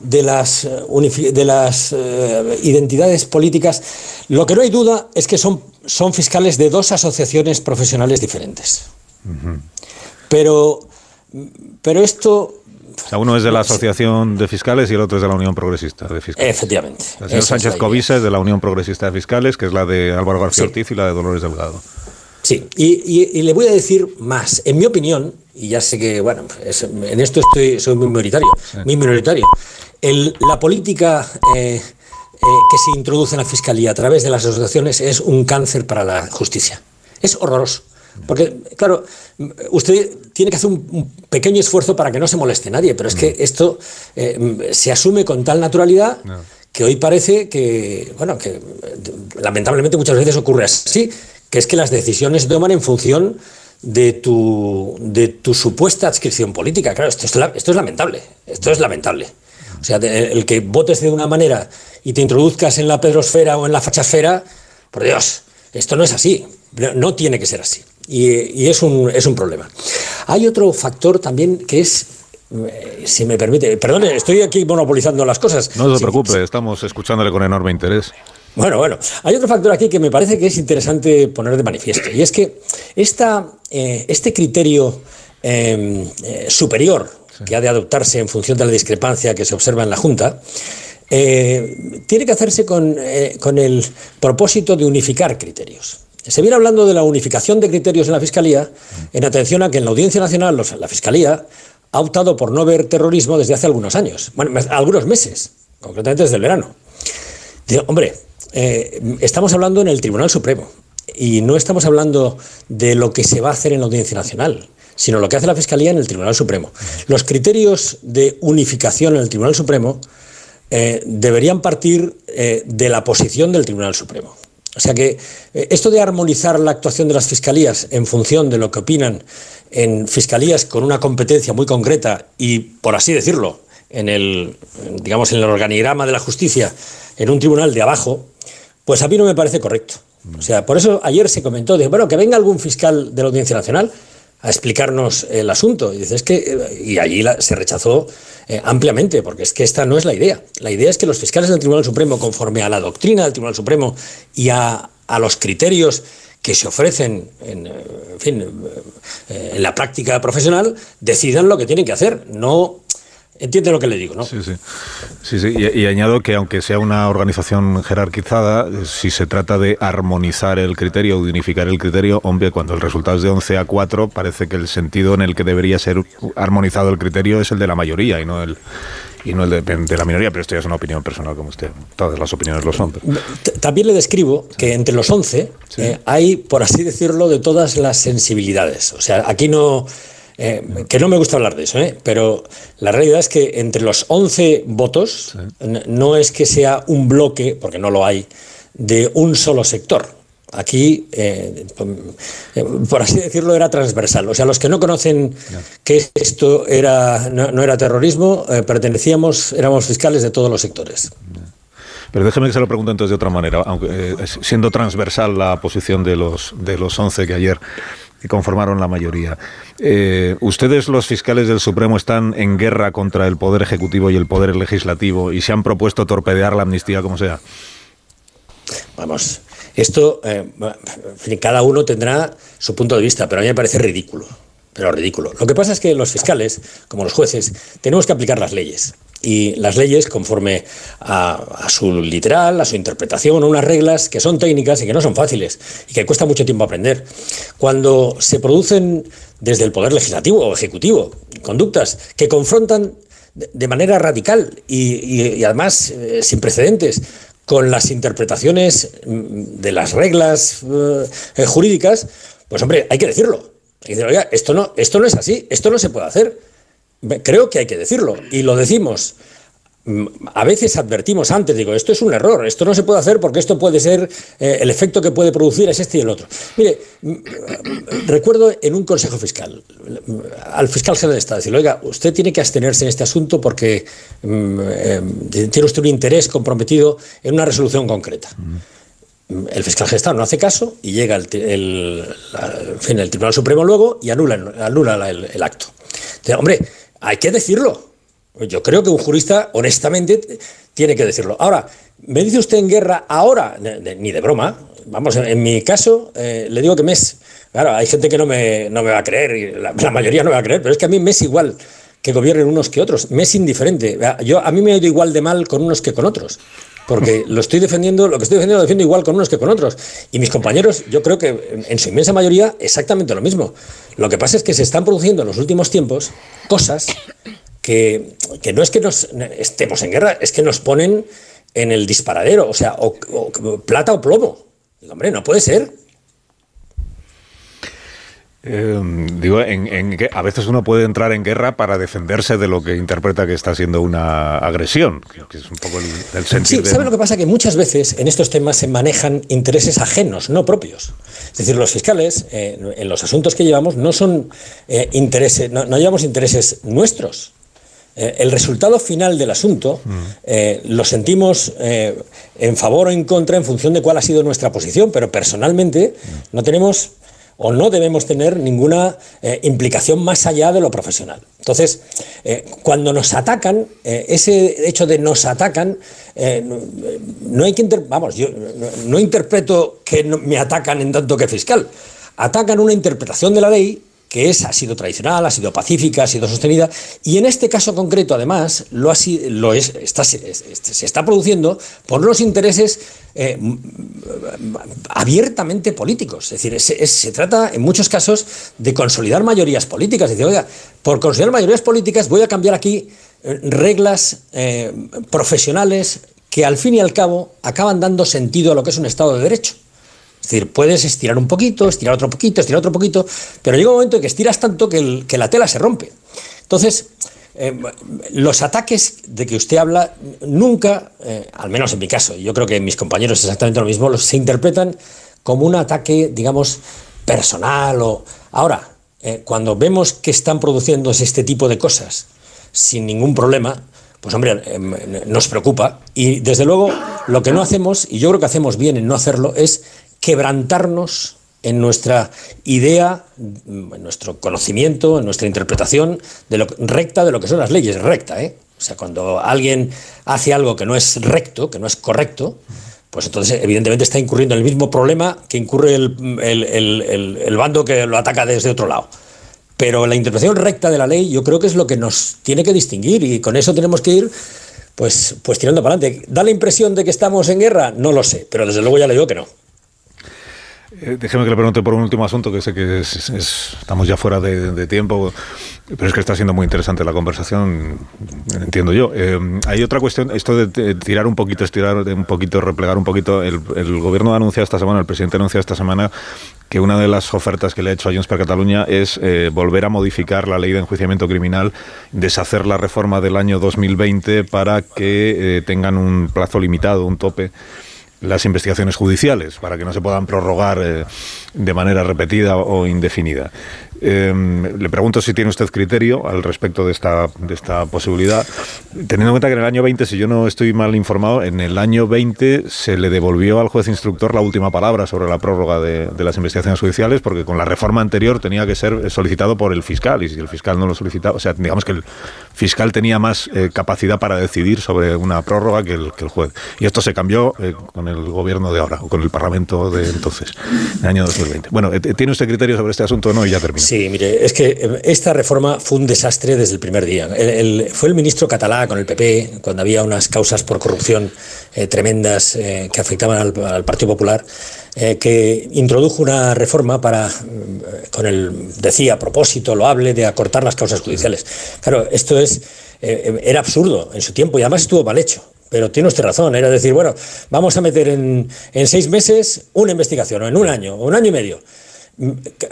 de las eh, de las eh, identidades políticas, lo que no hay duda es que son son fiscales de dos asociaciones profesionales diferentes. Pero, pero esto O sea, uno es de la Asociación de Fiscales y el otro es de la Unión Progresista de Fiscales. Efectivamente. El señor Sánchez Covisa es de la Unión Progresista de Fiscales, que es la de Álvaro García Sí. Ortiz y la de Dolores Delgado. Sí, y, y- y le voy a decir más. En mi opinión, y ya sé que, bueno, es- en esto estoy, soy muy minoritario, muy minoritario, el- la política eh, eh, que se introduce en la Fiscalía a través de las asociaciones es un cáncer para la justicia. Es horroroso. Porque, claro, usted tiene que hacer un, pequeño esfuerzo para que no se moleste nadie, pero es que esto eh, se asume con tal naturalidad que hoy parece que, bueno, que lamentablemente muchas veces ocurre así, que es que las decisiones se toman en función de tu, de tu supuesta adscripción política. Claro, esto es, esto es lamentable, esto es lamentable. O sea, el que votes de una manera y te introduzcas en la pedrosfera o en la fachasfera, por Dios, esto no es así, no, tiene que ser así. Y, y es, un, es un problema. Hay otro factor también que es, eh, si me permite, perdone, estoy aquí monopolizando las cosas. No se Si- preocupe, estamos escuchándole con enorme interés. bueno, bueno, hay otro factor aquí que me parece que es interesante poner de manifiesto, y es que esta, eh, este criterio eh, eh, que ha de adoptarse en función de la discrepancia que se observa en la Junta, eh, tiene que hacerse con, eh, con el propósito de unificar criterios. Se viene hablando de la unificación de criterios en la Fiscalía, en atención a que en la Audiencia Nacional los- la Fiscalía ha optado por no ver terrorismo desde hace algunos años, bueno, algunos meses, concretamente desde el verano. Hombre, eh, estamos hablando en el Tribunal Supremo y no estamos hablando de lo que se va a hacer en la Audiencia Nacional, sino lo que hace la Fiscalía en el Tribunal Supremo. Los criterios de unificación en el Tribunal Supremo eh, deberían partir eh, de la posición del Tribunal Supremo. O sea que eh, esto de armonizar la actuación de las fiscalías en función de lo que opinan en fiscalías con una competencia muy concreta y, por así decirlo, en el, digamos, en el organigrama de la justicia, en un tribunal de abajo, pues a mí no me parece correcto. O sea, por eso ayer se comentó, de, bueno, que venga algún fiscal de la Audiencia Nacional a explicarnos el asunto. Y dice, es que, eh, y allí la- se rechazó eh, ampliamente, porque es que esta no es la idea. La idea es que los fiscales del Tribunal Supremo, conforme a la doctrina del Tribunal Supremo y a, a los criterios que se ofrecen en, eh, en fin, en la práctica profesional, decidan lo que tienen que hacer. No entiende lo que le digo, ¿no? Sí, sí. Sí, sí. Y, y añado que aunque sea una organización jerarquizada, si se trata de armonizar el criterio o de unificar el criterio, hombre, cuando el resultado es de 11 a 4, parece que el sentido en el que debería ser armonizado el criterio es el de la mayoría y no el y no el de, de la minoría, pero esto ya es una opinión personal como usted. Todas las opiniones lo son. pero- También le describo que entre los 11 eh, hay, por así decirlo, de todas las sensibilidades. O sea, aquí no... eh, que no me gusta hablar de eso, ¿eh? pero la realidad es que entre los 11 votos no es que sea un bloque, porque no lo hay, de un solo sector. Aquí, eh, por así decirlo, era transversal. O sea, los que no conocen que esto era, no, no era terrorismo, pertenecíamos, éramos fiscales de todos los sectores. Pero déjeme que se lo pregunte entonces de otra manera, aunque eh, siendo transversal la posición de los de los 11 que ayer conformaron la mayoría. Eh, ¿Ustedes, los fiscales del Supremo, están en guerra contra el Poder Ejecutivo y el Poder Legislativo y se han propuesto torpedear la amnistía como sea? Vamos, esto, eh, cada uno tendrá su punto de vista, pero a mí me parece ridículo. Pero ridículo. Lo que pasa es que los fiscales, como los jueces, tenemos que aplicar las leyes. Y las leyes, conforme a, su literal, a su interpretación, unas reglas que son técnicas y que no son fáciles y que cuesta mucho tiempo aprender. Cuando se producen desde el Poder Legislativo o Ejecutivo conductas que confrontan de manera radical y, y- además eh, sin precedentes con las interpretaciones mm, de las reglas eh, jurídicas, pues hombre, hay que decirlo. Hay que decir, oiga, esto no, esto no es así, esto no se puede hacer. Creo que hay que decirlo y lo decimos. Mm, A veces advertimos antes, digo, esto es un error, esto no se puede hacer porque esto puede ser, eh, el efecto que puede producir es este y el otro. Mire, mm, recuerdo en un consejo fiscal, mm, al fiscal general de Estado, decirle, oiga, usted tiene que abstenerse en este asunto porque mm, eh, tiene usted un interés comprometido en una resolución concreta. El fiscal Estado no hace caso y llega el, el- fin, el Tribunal Supremo luego y anula, anula la- el, acto. Hombre, hay que decirlo. Yo creo que un jurista, honestamente, tiene que decirlo. Ahora, me dice usted en guerra ahora, ni de broma, vamos, en, en mi caso, eh, le digo que me es, claro, hay gente que no me, no me va a creer, y la, la mayoría no me va a creer, pero es que a mí me es igual que gobiernen unos que otros, me es indiferente. Yo, a mí me ha ido igual de mal con unos que con otros. Porque lo estoy defendiendo, lo que estoy defendiendo lo defiendo igual con unos que con otros. Y mis compañeros, yo creo que en- su inmensa mayoría, exactamente lo mismo. Lo que pasa es que se están produciendo en los últimos tiempos cosas que, que no es que nos estemos en guerra, es que nos ponen en el disparadero, o sea, o, o- plata o plomo. Digo, hombre, no puede ser. Eh, digo, en, en a veces uno puede entrar en guerra para defenderse de lo que interpreta que está siendo una agresión, que, es un poco el, el sentir Sí, de- ¿sabe lo que pasa? Que muchas veces en estos temas se manejan intereses ajenos, no propios. Es decir, los fiscales, eh, en los asuntos que llevamos, no son eh, intereses, no, no llevamos intereses nuestros. Eh, el resultado final del asunto eh, lo sentimos eh, en favor o en contra en función de cuál ha sido nuestra posición, pero personalmente no tenemos o no debemos tener ninguna eh, implicación más allá de lo profesional. Entonces, eh, cuando nos atacan, eh, ese hecho de nos atacan, no, hay que vamos, yo no, interpreto que me atacan en tanto que fiscal, atacan una interpretación de la ley que es, ha sido tradicional, ha sido pacífica, ha sido sostenida, y en este caso concreto, además, lo, ha lo es, está, se, es- se está produciendo por los intereses eh, abiertamente políticos. Es decir, se trata en muchos casos de consolidar mayorías políticas. Es decir, oiga, por consolidar mayorías políticas voy a cambiar aquí eh, reglas eh, profesionales que al fin y al cabo acaban dando sentido a lo que es un Estado de Derecho. Es decir, puedes estirar un poquito, estirar otro poquito, estirar otro poquito, pero llega un momento en que estiras tanto que, la tela se rompe. Entonces, eh, los ataques de que usted habla nunca, eh, al menos en mi caso, yo creo que mis compañeros exactamente lo mismo, los, se interpretan como un ataque, digamos, personal o... Ahora, eh, cuando vemos que están produciéndose este tipo de cosas sin ningún problema, pues hombre, nos preocupa. Y desde luego, lo que no hacemos, y yo creo que hacemos bien en no hacerlo, es quebrantarnos en nuestra idea, en nuestro conocimiento, en nuestra interpretación de lo recta de lo que son las leyes, recta, ¿eh? O sea, cuando alguien hace algo que no es recto, que no es correcto, pues entonces evidentemente está incurriendo en el mismo problema que incurre el, el- el- el- bando que lo ataca desde otro lado. Pero la interpretación recta de la ley yo creo que es lo que nos tiene que distinguir y con eso tenemos que ir pues, pues tirando para adelante. ¿Da la impresión de que estamos en guerra? No lo sé, pero desde luego ya le digo que no. Eh, déjeme que le pregunte por un último asunto, que sé que es- es- es- estamos ya fuera de, tiempo, pero es que está siendo muy interesante la conversación, entiendo yo. Eh, hay otra cuestión, esto de, tirar un poquito, estirar un poquito, replegar un poquito. El, gobierno ha anunciado esta semana, el presidente ha anunciado esta semana que una de las ofertas que le ha hecho a Junts per Cataluña es eh, volver a modificar la ley de enjuiciamiento criminal, deshacer la reforma del año 2020 para que tengan un plazo limitado, un tope las investigaciones judiciales para que no se puedan prorrogar eh, de manera repetida o indefinida. Eh, le pregunto si tiene usted criterio al respecto de esta, de esta posibilidad, teniendo en cuenta que en el año 20, si yo no estoy mal informado, en el año 20 se le devolvió al juez instructor la última palabra sobre la prórroga de, las investigaciones judiciales, porque con la reforma anterior tenía que ser solicitado por el fiscal, y si el fiscal no lo solicitaba, o sea, digamos que el fiscal tenía más eh, capacidad para decidir sobre una prórroga que el, que el juez. Y esto se cambió eh, con el gobierno de ahora, o con el Parlamento de entonces, en el año 2020. Bueno, eh, ¿tiene usted criterio sobre este asunto o no? Y ya termino. Sí, mire, es que eh, esta reforma fue un desastre desde el primer día. Fue el ministro Catalá con el PP, cuando había unas causas por corrupción eh, tremendas eh, que afectaban al, Partido Popular, eh, que introdujo una reforma para, mm, con el, decía, propósito loable de acortar las causas judiciales. Claro, esto es, eh, era absurdo en su tiempo y además estuvo mal hecho. Pero tiene usted razón, era decir, bueno, vamos a meter en, en seis meses una investigación, o en un año, o un año y medio.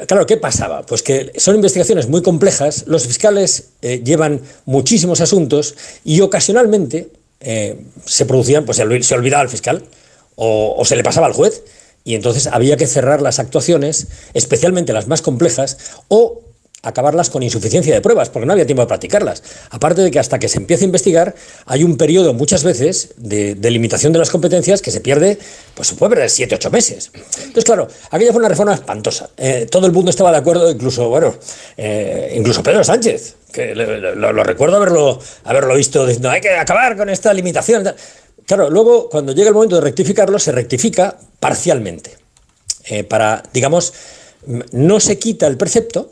Claro, ¿qué pasaba? Pues que son investigaciones muy complejas, los fiscales eh, llevan muchísimos asuntos y ocasionalmente eh, se producían, pues se olvidaba el fiscal o, o se le pasaba al juez y entonces había que cerrar las actuaciones, especialmente las más complejas, o acabarlas con insuficiencia de pruebas, porque no había tiempo de practicarlas. Aparte de que hasta que se empiece a investigar hay un periodo muchas veces de, limitación de las competencias que se pierde, pues se puede perder siete, ocho meses. Entonces, claro, aquella fue una reforma espantosa. Eh, todo el mundo estaba de acuerdo, incluso, bueno, eh, incluso Pedro Sánchez, que lo, recuerdo haberlo, haberlo visto diciendo hay que acabar con esta limitación. claro, luego cuando llega el momento de rectificarlo, se rectifica parcialmente. Eh, para, digamos, no se quita el precepto,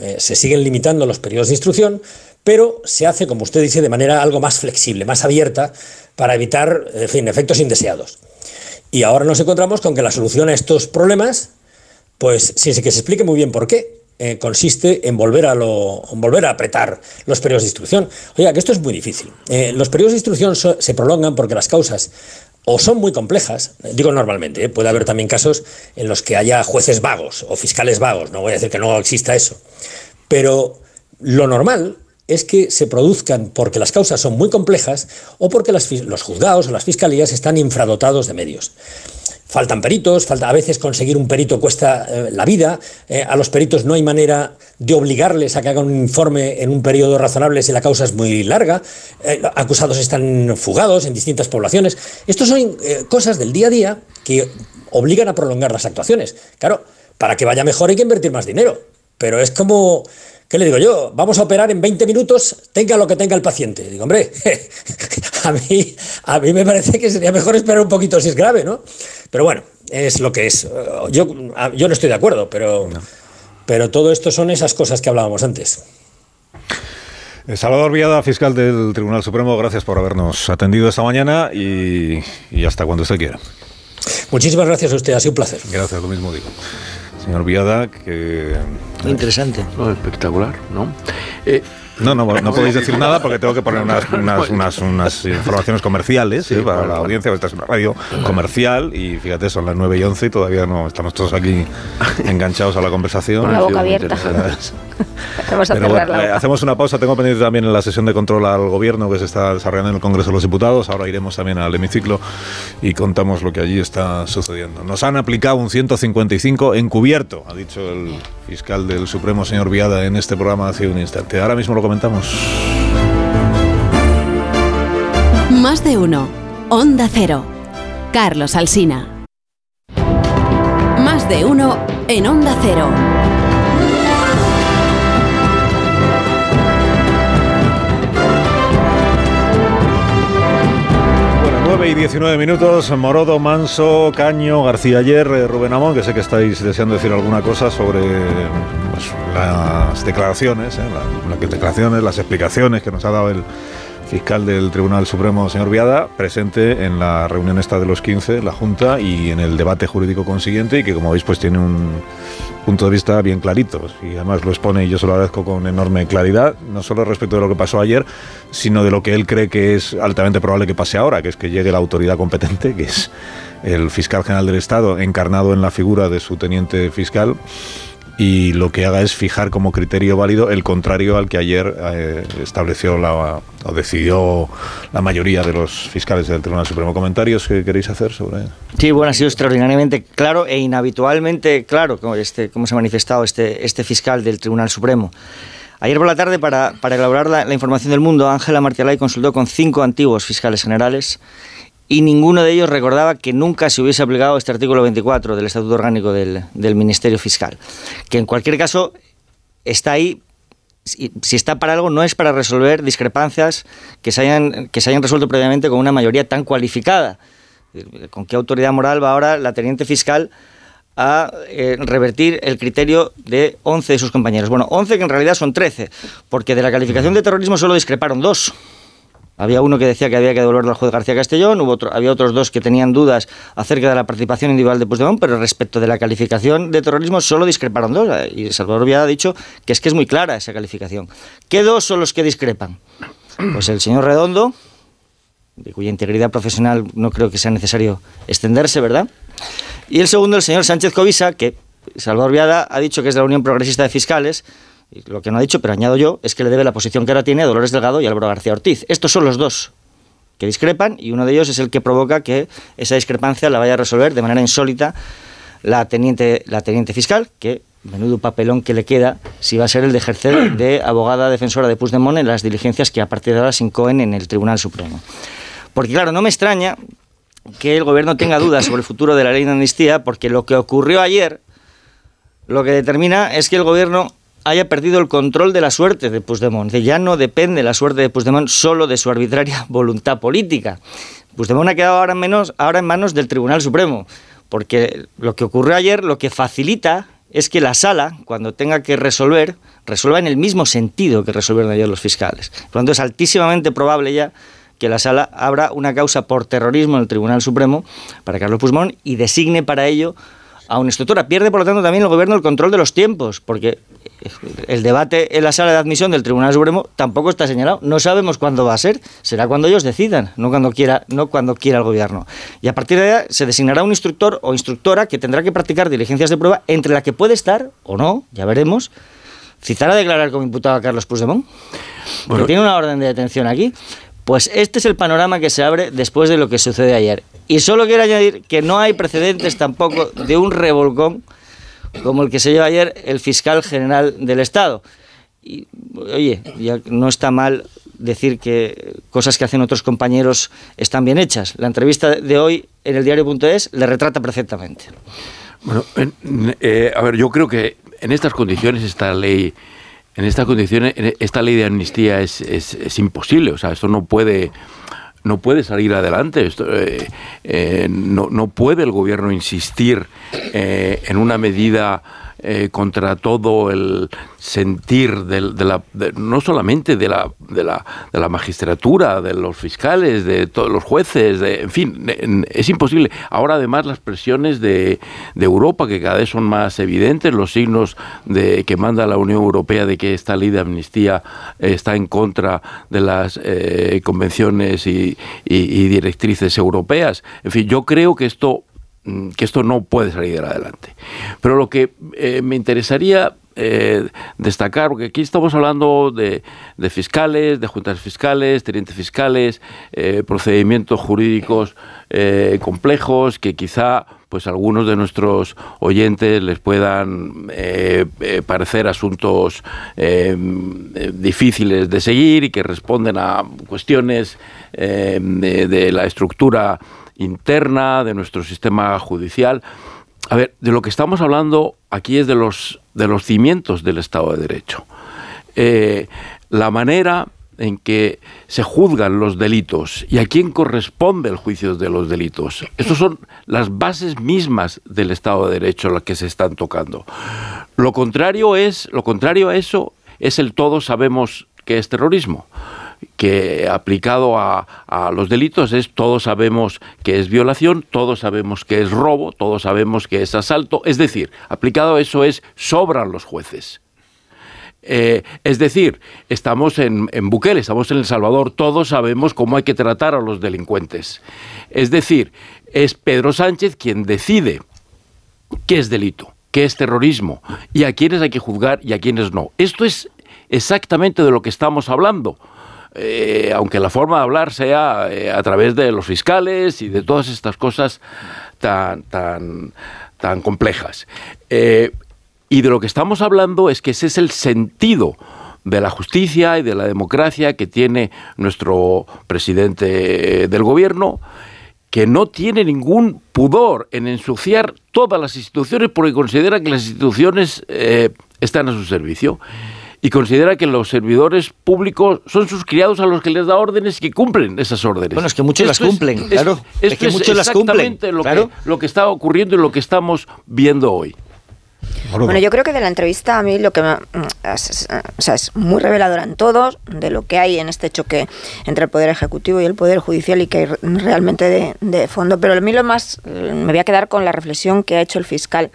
eh, se siguen limitando los periodos de instrucción, pero se hace, como usted dice, de manera algo más flexible, más abierta, para evitar, en fin, efectos indeseados. Y ahora nos encontramos con que la solución a estos problemas, pues sin que se explique muy bien por qué, eh, consiste en volver a, lo, en volver a apretar los periodos de instrucción. Oiga, que esto es muy difícil. Eh, los periodos de instrucción so- se prolongan porque las causas o son muy complejas, digo normalmente, eh, puede haber también casos en los que haya jueces vagos o fiscales vagos, no voy a decir que no exista eso, pero lo normal es que se produzcan porque las causas son muy complejas o porque los juzgados o las fiscalías están infradotados de medios. Faltan peritos, falta a veces conseguir un perito cuesta eh, la vida, eh, a los peritos no hay manera de obligarles a que hagan un informe en un periodo razonable si la causa es muy larga, eh, acusados están fugados en distintas poblaciones. Estos son cosas del día a día que obligan a prolongar las actuaciones. Claro, para que vaya mejor hay que invertir más dinero, pero es como, ¿qué le digo yo? Vamos a operar en 20 minutos, tenga lo que tenga el paciente. Digo, hombre, a mí, a mí me parece que sería mejor esperar un poquito si es grave, ¿no? Pero bueno, es lo que es. Yo, yo no estoy de acuerdo, pero, pero todo esto son esas cosas que hablábamos antes. Eh, Salvador Viada, fiscal del Tribunal Supremo, gracias por habernos atendido esta mañana y, y hasta cuando usted quiera. Muchísimas gracias a usted, ha sido un placer. Gracias, lo mismo digo. Señor Viada, que... Interesante. espectacular, ¿no? No, no, no podéis decir nada porque tengo que poner unas, unas, unas, unas informaciones comerciales ¿eh? para la audiencia. Esta es una radio comercial y fíjate, son las 9 y 11 y todavía no estamos todos aquí enganchados a la conversación. Con la boca abierta. Vamos a Pero cerrar bueno, la eh, boca. hacemos una pausa. Tengo pendiente también en la sesión de control al gobierno que se está desarrollando en el Congreso de los Diputados. Ahora iremos también al hemiciclo y contamos lo que allí está sucediendo. Nos han aplicado un 155 encubierto, ha dicho el fiscal del Supremo, señor Viada, en este programa hace un instante. Ahora mismo lo comentamos. Más de uno. Onda Cero. Carlos Alsina. Más de uno en Onda Cero. 9 y 19 minutos. Morodo, Manso, Caño, García Ayer, eh, Rubén Amón, que sé que estáis deseando decir alguna cosa sobre pues, las declaraciones, eh, la- las declaraciones, las explicaciones que nos ha dado el fiscal del Tribunal Supremo, señor Viada, presente en la reunión esta de los 15, la Junta, y en el debate jurídico consiguiente, y que como veis pues tiene un punto de vista bien clarito, y además lo expone y yo se lo agradezco con enorme claridad, no solo respecto de lo que pasó ayer, sino de lo que él cree que es altamente probable que pase ahora, que es que llegue la autoridad competente, que es el fiscal general del Estado, encarnado en la figura de su teniente fiscal, y lo que haga es fijar como criterio válido el contrario al que ayer eh, estableció la, o decidió la mayoría de los fiscales del Tribunal Supremo. ¿Comentarios que queréis hacer sobre Sí, bueno, ha sido extraordinariamente claro e inhabitualmente claro como, este, cómo se ha manifestado este, este fiscal del Tribunal Supremo. Ayer por la tarde, para, para elaborar la, la información del mundo, Ángela Martialay consultó con cinco antiguos fiscales generales y ninguno de ellos recordaba que nunca se hubiese aplicado este artículo 24 del Estatuto Orgánico del, Ministerio Fiscal. Que en cualquier caso está ahí si, está para algo no es para resolver discrepancias que se hayan, que se hayan resuelto previamente con una mayoría tan cualificada. ¿Con qué autoridad moral va ahora la teniente fiscal a eh, revertir el criterio de 11 de sus compañeros? Bueno, 11 que en realidad son 13, porque de la calificación de terrorismo solo discreparon dos. Había uno que decía que había que devolverlo al juez García Castellón, hubo otro, había otros dos que tenían dudas acerca de la participación individual de Puigdemont, pero respecto de la calificación de terrorismo solo discreparon dos. Y Salvador Viada ha dicho que es que es muy clara esa calificación. ¿Qué dos son los que discrepan? Pues el señor Redondo, de cuya integridad profesional no creo que sea necesario extenderse, ¿verdad? Y el segundo, el señor Sánchez Covisa, que Salvador Viada ha dicho que es de la Unión Progresista de Fiscales, lo que no ha dicho, pero añado yo, es que le debe la posición que ahora tiene a Dolores Delgado y Álvaro García Ortiz. Estos son los dos que discrepan y uno de ellos es el que provoca que esa discrepancia la vaya a resolver de manera insólita la teniente, la teniente fiscal, que menudo papelón que le queda si va a ser el de ejercer de abogada defensora de Puigdemont en las diligencias que a partir de ahora se incoen en el Tribunal Supremo. Porque claro, no me extraña que el gobierno tenga dudas sobre el futuro de la ley de amnistía, porque lo que ocurrió ayer lo que determina es que el gobierno haya perdido el control de la suerte de Puigdemont. Ya no depende la suerte de Puigdemont solo de su arbitraria voluntad política. Puigdemont ha quedado ahora en, menos, ahora en manos del Tribunal Supremo, porque lo que ocurrió ayer lo que facilita es que la sala, cuando tenga que resolver, resuelva en el mismo sentido que resolvieron ayer los fiscales. Por lo tanto, es altísimamente probable ya que la sala abra una causa por terrorismo en el Tribunal Supremo para Carlos Puigdemont y designe para ello a una instructora. Pierde, por lo tanto, también el gobierno el control de los tiempos, porque el debate en la sala de admisión del Tribunal Supremo tampoco está señalado. No sabemos cuándo va a ser. Será cuando ellos decidan, no cuando quiera, no cuando quiera el gobierno. Y a partir de ahí se designará un instructor o instructora que tendrá que practicar diligencias de prueba entre la que puede estar o no, ya veremos. Citar a declarar como imputado a Carlos Puigdemont, porque tiene una orden de detención aquí. Pues este es el panorama que se abre después de lo que sucede ayer. Y solo quiero añadir que no hay precedentes tampoco de un revolcón como el que se lleva ayer el fiscal general del Estado. Y, oye, ya no está mal decir que cosas que hacen otros compañeros están bien hechas. La entrevista de hoy en el diario.es le retrata perfectamente. Bueno, eh, a ver, yo creo que en estas condiciones esta ley en estas condiciones, esta ley de amnistía es, es, imposible. O sea, esto no puede, no puede salir adelante. Esto, eh, eh, no, no, puede el gobierno insistir eh, en una medida eh, contra todo el sentir de, la, no solamente de la, de, la, de la magistratura, de los fiscales, de todos los jueces, de, en fin, es imposible. Ahora además las presiones de, de, Europa, que cada vez son más evidentes, los signos de, que manda la Unión Europea de que esta ley de amnistía está en contra de las eh, convenciones y, y directrices europeas. En fin, yo creo que esto que esto no puede salir adelante. Pero lo que eh, me interesaría eh, destacar, porque aquí estamos hablando de, fiscales, de juntas fiscales, tenientes fiscales, eh, procedimientos jurídicos complejos que quizá pues algunos de nuestros oyentes les puedan parecer asuntos difíciles de seguir y que responden a cuestiones de la estructura interna, de nuestro sistema judicial. A ver, de lo que estamos hablando aquí es de los, de los cimientos del Estado de Derecho. Eh, la manera en que se juzgan los delitos y a quién corresponde el juicio de los delitos. Estas son las bases mismas del Estado de Derecho las que se están tocando. Lo contrario es, lo contrario a eso es el todos sabemos que es terrorismo que aplicado a, los delitos es todos sabemos que es violación, todos sabemos que es robo, todos sabemos que es asalto, es decir, aplicado a eso es sobran los jueces. Eh, es decir, estamos en, en Bukele, estamos en El Salvador, todos sabemos cómo hay que tratar a los delincuentes. Es decir, es Pedro Sánchez quien decide qué es delito, qué es terrorismo y a quiénes hay que juzgar y a quiénes no. Esto es exactamente de lo que estamos hablando. Eh, aunque la forma de hablar sea eh, a través de los fiscales y de todas estas cosas tan, tan, tan complejas. Eh, y de lo que estamos hablando es que ese es el sentido de la justicia y de la democracia que tiene nuestro presidente del gobierno, que no tiene ningún pudor en ensuciar todas las instituciones porque considera que las instituciones están a su servicio y considera que los servidores públicos son sus criados a los que les da órdenes y que cumplen esas órdenes. Bueno, es que muchos las cumplen, claro. Es, que muchos las cumplen. Lo, que, lo que está ocurriendo y lo que estamos viendo hoy. Bueno, yo creo que de la entrevista a mí lo que me, es, o sea, es muy reveladora en todos de lo que hay en este choque entre el Poder Ejecutivo y el Poder Judicial y que hay realmente de, de fondo. Pero a mí lo más, me voy a quedar con la reflexión que ha hecho el fiscal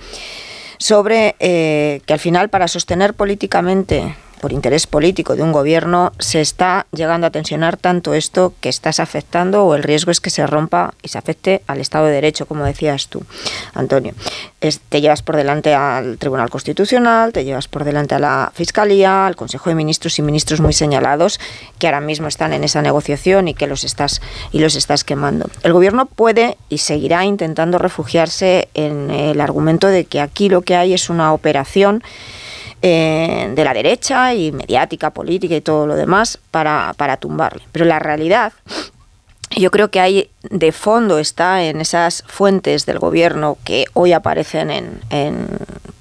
sobre eh, que al final para sostener políticamente por interés político de un gobierno, se está llegando a tensionar tanto esto que estás afectando o el riesgo es que se rompa y se afecte al Estado de Derecho, como decías tú, Antonio. te llevas por delante al Tribunal Constitucional, te llevas por delante a la Fiscalía, al Consejo de Ministros y ministros muy señalados que ahora mismo están en esa negociación y que los estás y los estás quemando. El gobierno puede y seguirá intentando refugiarse en el argumento de que aquí lo que hay es una operación eh, de la derecha y mediática, política y todo lo demás para, para tumbarle. Pero la realidad yo creo que hay de fondo está en esas fuentes del gobierno que hoy aparecen en,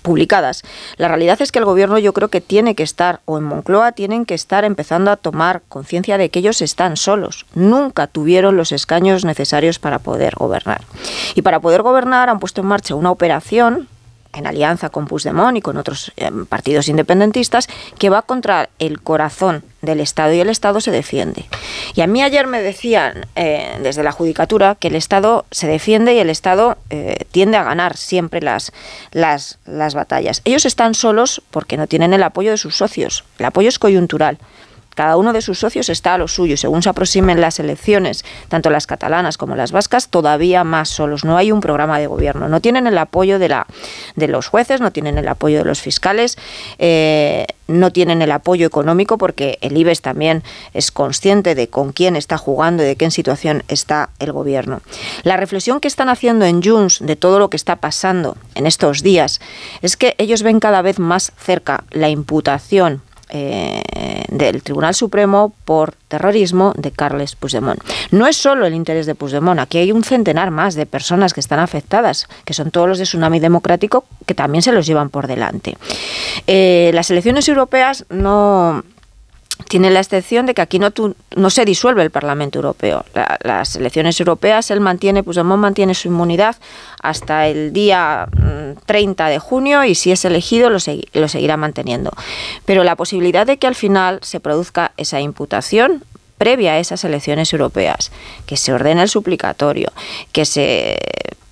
publicadas. La realidad es que el gobierno yo creo que tiene que estar, o en Moncloa tienen que estar empezando a tomar conciencia de que ellos están solos. Nunca tuvieron los escaños necesarios para poder gobernar. Y para poder gobernar han puesto en marcha una operación en alianza con Puigdemont y con otros eh, partidos independentistas, que va contra el corazón del Estado y el Estado se defiende. Y a mí ayer me decían eh, desde la Judicatura que el Estado se defiende y el Estado eh, tiende a ganar siempre las, las, las batallas. Ellos están solos porque no tienen el apoyo de sus socios. El apoyo es coyuntural cada uno de sus socios está a lo suyo. Según se aproximen las elecciones, tanto las catalanas como las vascas, todavía más solos. No hay un programa de gobierno. No tienen el apoyo de, la, de los jueces, no tienen el apoyo de los fiscales, eh, no tienen el apoyo económico porque el IBEX también es consciente de con quién está jugando y de qué situación está el gobierno. La reflexión que están haciendo en Junts de todo lo que está pasando en estos días es que ellos ven cada vez más cerca la imputación eh, del Tribunal Supremo por terrorismo de Carles Puigdemont. No es solo el interés de Puigdemont, aquí hay un centenar más de personas que están afectadas, que son todos los de Tsunami Democrático, que también se los llevan por delante. Eh, las elecciones europeas no tiene la excepción de que aquí no, se disuelve el Parlamento Europeo. las elecciones europeas, él mantiene, Puigdemont mantiene su inmunidad hasta el día 30 mm, de junio y si es elegido lo seguirá manteniendo. Pero la posibilidad de que al final se produzca esa imputación previa a esas elecciones europeas, que se ordene el suplicatorio, que se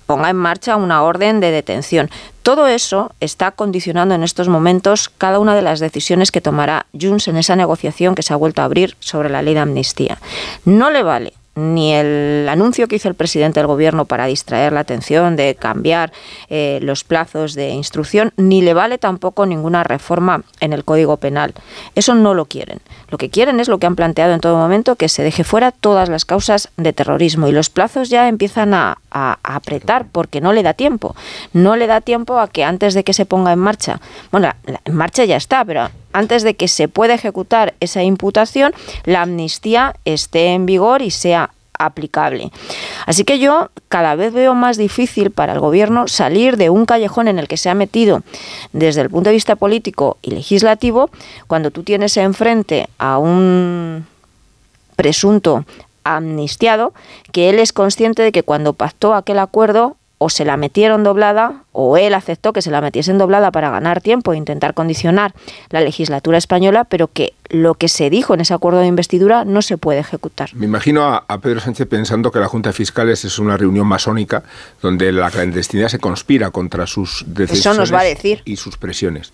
ponga en marcha una orden de detención. Todo eso está condicionando en estos momentos cada una de las decisiones que tomará Junts en esa negociación que se ha vuelto a abrir sobre la ley de amnistía. No le vale ni el anuncio que hizo el presidente del gobierno para distraer la atención de cambiar eh, los plazos de instrucción, ni le vale tampoco ninguna reforma en el Código Penal. Eso no lo quieren. Lo que quieren es lo que han planteado en todo momento, que se deje fuera todas las causas de terrorismo. Y los plazos ya empiezan a, apretar porque no le da tiempo. No le da tiempo a que antes de que se ponga en marcha, bueno, en marcha ya está, pero antes de que se pueda ejecutar esa imputación, la amnistía esté en vigor y sea aplicable. Así que yo cada vez veo más difícil para el gobierno salir de un callejón en el que se ha metido desde el punto de vista político y legislativo cuando tú tienes enfrente a un presunto amnistiado que él es consciente de que cuando pactó aquel acuerdo o se la metieron doblada o él aceptó que se la metiesen doblada para ganar tiempo e intentar condicionar la legislatura española, pero que lo que se dijo en ese acuerdo de investidura no se puede ejecutar. Me imagino a, Pedro Sánchez pensando que la Junta de Fiscales es una reunión masónica donde la clandestinidad se conspira contra sus decisiones y sus presiones.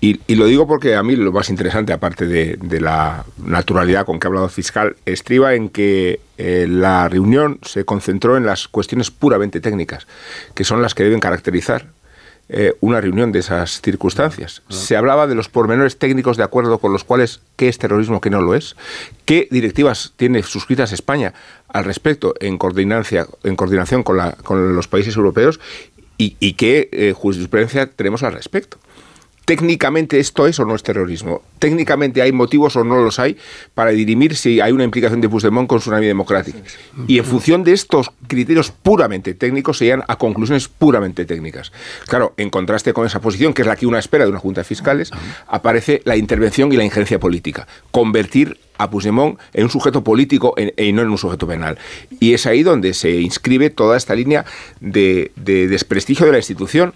Y, lo digo porque a mí lo más interesante, aparte de, la naturalidad con que ha hablado fiscal, estriba en que eh, la reunión se concentró en las cuestiones puramente técnicas, que son las que deben caracterizar eh, una reunión de esas circunstancias. Se hablaba de los pormenores técnicos de acuerdo con los cuales qué es terrorismo, qué no lo es, qué directivas tiene suscritas España al respecto en, coordinancia, en coordinación con, la, con los países europeos y, qué eh, jurisprudencia tenemos al respecto técnicamente esto es o no es terrorismo. Técnicamente hay motivos o no los hay para dirimir si hay una implicación de Puigdemont con Tsunami Democrática. Y en función de estos criterios puramente técnicos se llegan a conclusiones puramente técnicas. Claro, en contraste con esa posición, que es la que una espera de una Junta de Fiscales, aparece la intervención y la injerencia política. Convertir a Puigdemont en un sujeto político y no en un sujeto penal. Y es ahí donde se inscribe toda esta línea de desprestigio de la institución.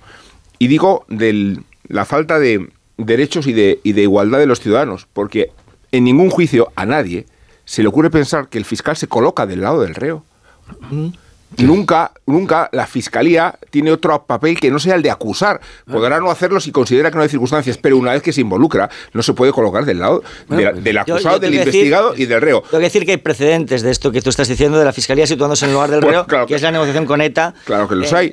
Y digo del, la falta de derechos y de, y de igualdad de los ciudadanos, porque en ningún juicio a nadie se le ocurre pensar que el fiscal se coloca del lado del reo. Nunca, nunca la fiscalía tiene otro papel que no sea el de acusar. Podrá no hacerlo si considera que no hay circunstancias, pero una vez que se involucra, no se puede colocar del lado del acusado, del investigado y del reo. Tengo que decir que hay precedentes de esto que tú estás diciendo, de la fiscalía situándose en el lugar del pues reo, que, es la negociación con ETA. Claro que los hay.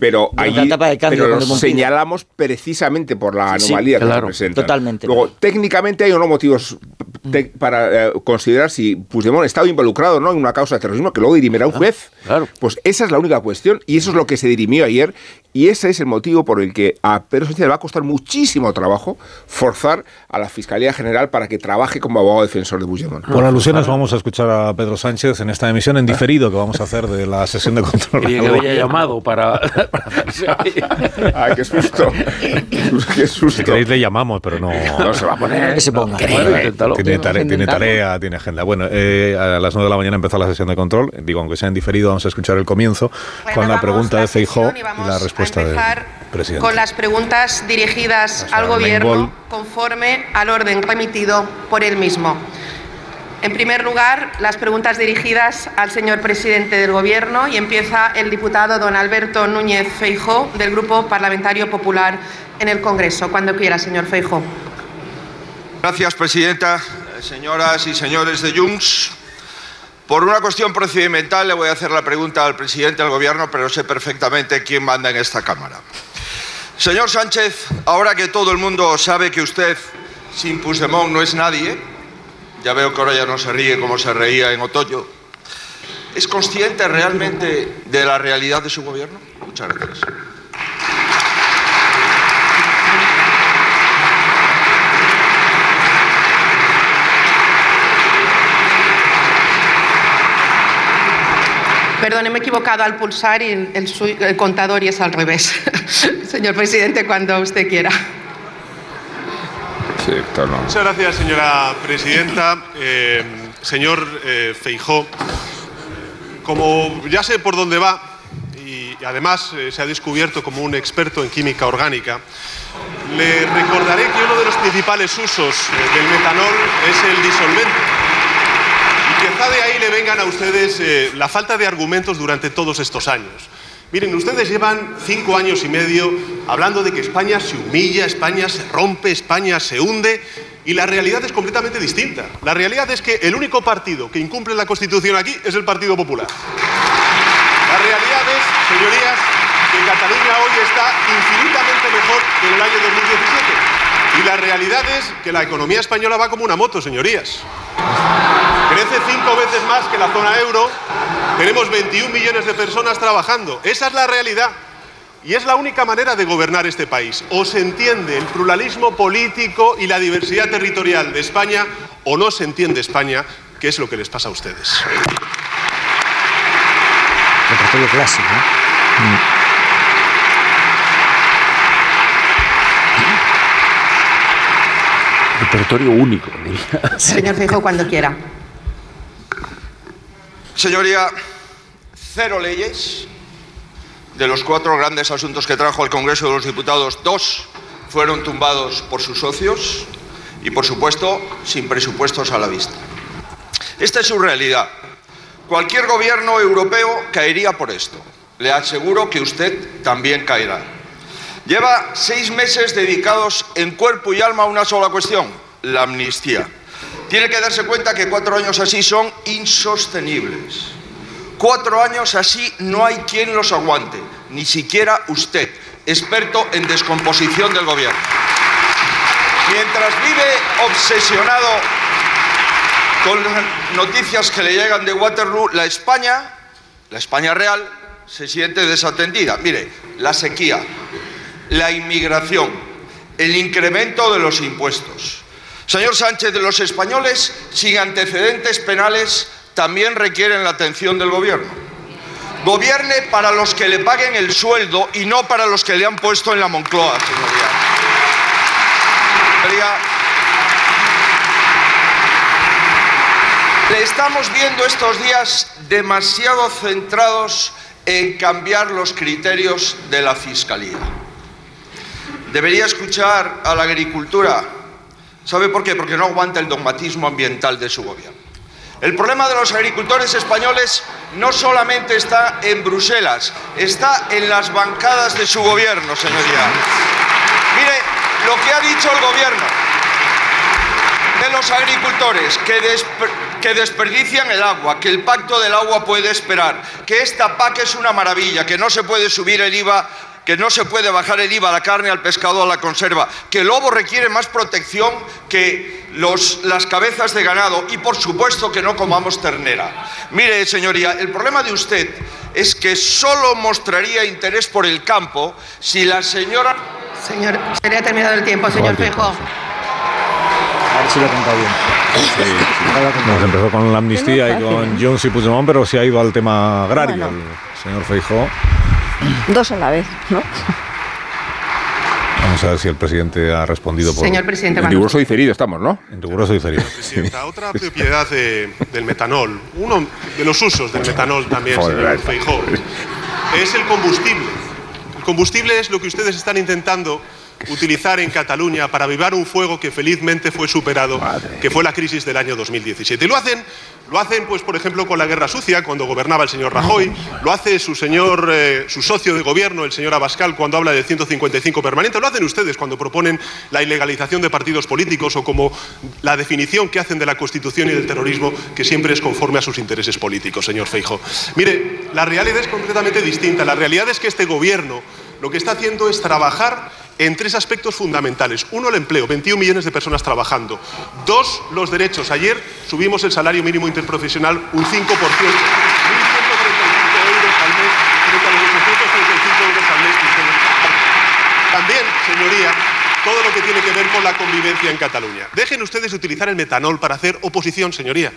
pero allí pero señalamos precisamente por la anomalía que se presenta. Totalmente. Luego, técnicamente hay o no motivos para eh, considerar si Puigdemont ha estado involucrado no en una causa de terrorismo que luego dirimirá un juez. Claro. Pues esa es la única cuestión y eso es lo que se dirimió ayer Y ese es el motivo por el que a Pedro Sánchez le va a costar muchísimo trabajo forzar a la Fiscalía General para que trabaje como abogado defensor de Puigdemont. Por alusiones vamos a escuchar a Pedro Sánchez en esta emisión en diferido que vamos a hacer de la sesión de control. Y que había llamado para... Ay, qué susto. qué susto. Si queréis le llamamos, pero no... No se va a poner. Que se ponga. Tiene, tarea, tiene tarea, tiene agenda. Bueno, eh, a las 9 de la mañana empezó la sesión de control. Digo, aunque sea en diferido, vamos a escuchar el comienzo con la pregunta de Feijó y, la respuesta del presidente. Con las preguntas dirigidas al Gobierno conforme al orden remitido por él mismo. En primer lugar, las preguntas dirigidas al señor presidente del Gobierno y empieza el diputado don Alberto Núñez Feijó del Grupo Parlamentario Popular en el Congreso. Cuando quiera, señor Feijó. Gracias, presidenta. Señoras y señores de Junts, por una cuestión procedimental le voy a hacer la pregunta al presidente del Gobierno, pero sé perfectamente quién manda en esta Cámara. Señor Sánchez, ahora que todo el mundo sabe que usted sin Puigdemont no es nadie, ya veo que ahora ya no se ríe como se reía en otoño, ¿es consciente realmente de la realidad de su gobierno? Muchas gracias. Perdón, me he equivocado al pulsar y el, contador y es al revés. Señor presidente, cuando usted quiera. Muchas gracias, señora presidenta. Eh, señor eh, Feijó, como ya sé por dónde va y además eh, se ha descubierto como un experto en química orgánica, le recordaré que uno de los principales usos del metanol es el disolvente quizá de ahí le vengan a ustedes eh, la falta de argumentos durante todos estos años. Miren, ustedes llevan cinco años y medio hablando de que España se humilla, España se rompe, España se hunde, y la realidad es completamente distinta. La realidad es que el único partido que incumple la Constitución aquí es el Partido Popular. La realidad es, señorías, que Cataluña hoy está infinitamente mejor que en el año 2017. Y la realidad es que la economía española va como una moto, señorías. Crece cinco veces más que la zona euro. Tenemos 21 millones de personas trabajando. Esa es la realidad. Y es la única manera de gobernar este país. O se entiende el pluralismo político y la diversidad territorial de España, o no se entiende España, que es lo que les pasa a ustedes. clásico. Mm. Repertorio único. Señor Feijóo, cuando quiera. Señoría, cero leyes. De los cuatro grandes asuntos que trajo al Congreso de los Diputados, dos fueron tumbados por sus socios y, por supuesto, sin presupuestos a la vista. Esta es su realidad. Cualquier gobierno europeo caería por esto. Le aseguro que usted también caerá. Lleva seis meses dedicados en cuerpo y alma a una sola cuestión, la amnistía. Tiene que darse cuenta que cuatro años así son insostenibles. Cuatro años así no hay quien los aguante, ni siquiera usted, experto en descomposición del gobierno. Mientras vive obsesionado con las noticias que le llegan de Waterloo, la España, la España real, se siente desatendida. Mire, la sequía, la inmigración, el incremento de los impuestos. Señor Sánchez, los españoles sin antecedentes penales también requieren la atención del Gobierno. Gobierne para los que le paguen el sueldo y no para los que le han puesto en la Moncloa, señoría. Le estamos viendo estos días demasiado centrados en cambiar los criterios de la Fiscalía. Debería escuchar a la agricultura. ¿Sabe por qué? Porque no aguanta el dogmatismo ambiental de su gobierno. El problema de los agricultores españoles no solamente está en Bruselas, está en las bancadas de su gobierno, señoría. Mire, lo que ha dicho el gobierno de los agricultores, que, que desperdician el agua, que el pacto del agua puede esperar, que esta PAC es una maravilla, que no se puede subir el IVA que no se puede bajar el IVA a la carne, al pescado, a la conserva, que el lobo requiere más protección que los, las cabezas de ganado y por supuesto que no comamos ternera. Mire, señoría, el problema de usted es que solo mostraría interés por el campo si la señora... Señor, se le ha terminado el tiempo, señor Fejo. A ver si lo he contado bien. Sí, Nos empezó con la amnistía y con Jones y Puigdemont, pero se ha ido al tema agrario, el señor Feijó. Dos a la vez, ¿no? Vamos a ver si el presidente ha respondido por... Señor presidente, En riguroso diferido estamos, ¿no? En riguroso diferido. Presidenta, otra propiedad de- del metanol, uno de los usos del metanol también, Joder, señor Feijóo, es el combustible. El combustible es lo que ustedes están intentando utilizar en Cataluña para avivar un fuego que felizmente fue superado, que fue la crisis del año 2017. Y lo hacen, lo hacen, pues, por ejemplo, con la guerra sucia, cuando gobernaba el señor Rajoy, lo hace su señor, eh, su socio de gobierno, el señor Abascal, cuando habla del 155 permanente, lo hacen ustedes cuando proponen la ilegalización de partidos políticos o como la definición que hacen de la Constitución y del terrorismo, que siempre es conforme a sus intereses políticos, señor Feijo. Mire, la realidad es completamente distinta. La realidad es que este gobierno lo que está haciendo es trabajar en tres aspectos fundamentales. Uno, el empleo, 21 millones de personas trabajando. Dos, los derechos. Ayer subimos el salario mínimo interprofesional un 5%. 1.135 euros al mes frente a los 835 euros al mes que ustedes También, señoría, todo lo que tiene que ver con la convivencia en Cataluña. Dejen ustedes de utilizar el metanol para hacer oposición, señoría.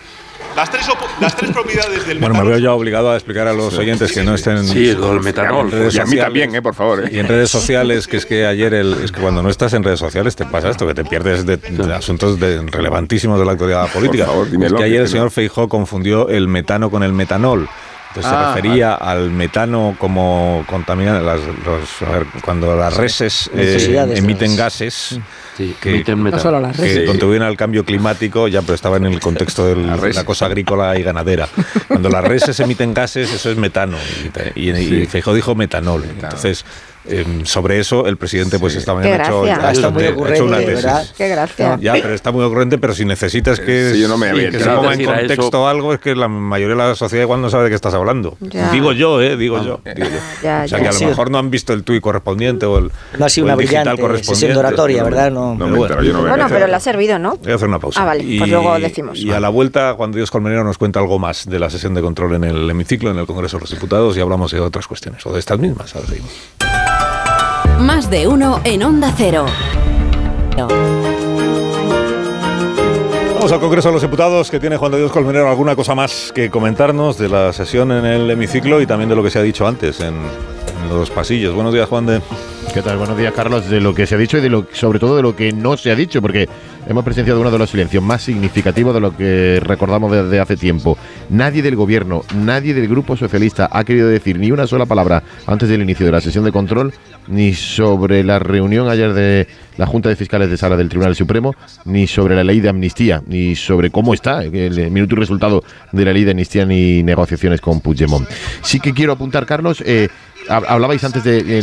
Las tres, opo- las tres propiedades del Bueno, me veo ya obligado a explicar a los oyentes que no estén Sí, del metanol. en redes Y a mí también, eh, por favor. eh. Y en redes sociales, que es que ayer, el, es que cuando no estás en redes sociales te pasa esto, que te pierdes de, de asuntos de- relevantísimos de la actualidad política. favor, es dímelo, que ayer el señor Feijó confundió el metano con el metanol. Entonces Ah, se refería al metano como contaminante, las, los- a ver, cuando las reses eh, emiten gases Sí, que, emiten No metanol. solo las que redes. contribuyen al cambio climático, ya, pero estaba en el contexto de La cosa agrícola y ganadera. Cuando las reses emiten gases, eso es metano. Y, y, y Feijóo dijo metanol. Entonces, em, sobre eso, el presidente, pues esta mañana ha hecho, ha Está muy ha hecho una ocurrente, tesis. ¿verdad? Qué gracia. Ya, pero está muy ocurrente, pero si necesitas que, Sí, yo no me había que se ponga en contexto eso- algo, es que la mayoría de la sociedad igual no sabe de qué estás hablando. Ya. Digo yo, ¿eh? Digo yo. digo yo. Ya, O sea, ya. que a lo mejor no han visto el tuit correspondiente o el, No ha sido o el una digital brillante correspondiente. sesión de oratoria, ¿verdad? No. No Pero me bueno. entero, yo no Bueno, pero le ha servido, ¿no? Voy a hacer una pausa. Ah, vale, pues luego decimos. Y a la vuelta, cuando Dios Colmenero nos cuenta algo más de la sesión de control en el hemiciclo, en el Congreso de los Diputados, y hablamos de otras cuestiones, o de estas mismas. Ahora seguimos. Más de uno en Onda Cero. Vamos al Congreso de los Diputados, que tiene Juan de Dios Colmenero alguna cosa más que comentarnos de la sesión en el hemiciclo y también de lo que se ha dicho antes en, en los pasillos. Buenos días, Juan de. ¿Qué tal? Buenos días, Carlos. De lo que se ha dicho y de lo, sobre todo de lo que no se ha dicho, porque hemos presenciado uno de los silencios más significativos de lo que recordamos desde hace tiempo. Nadie del gobierno, nadie del Grupo Socialista ha querido decir ni una sola palabra antes del inicio de la sesión de control, ni sobre la reunión ayer de la Junta de Fiscales de Sala del Tribunal Supremo, ni sobre la ley de amnistía, ni sobre cómo está el minuto y resultado de la ley de amnistía, ni negociaciones con Puigdemont. Sí que quiero apuntar, Carlos, eh, hablabais antes de, eh,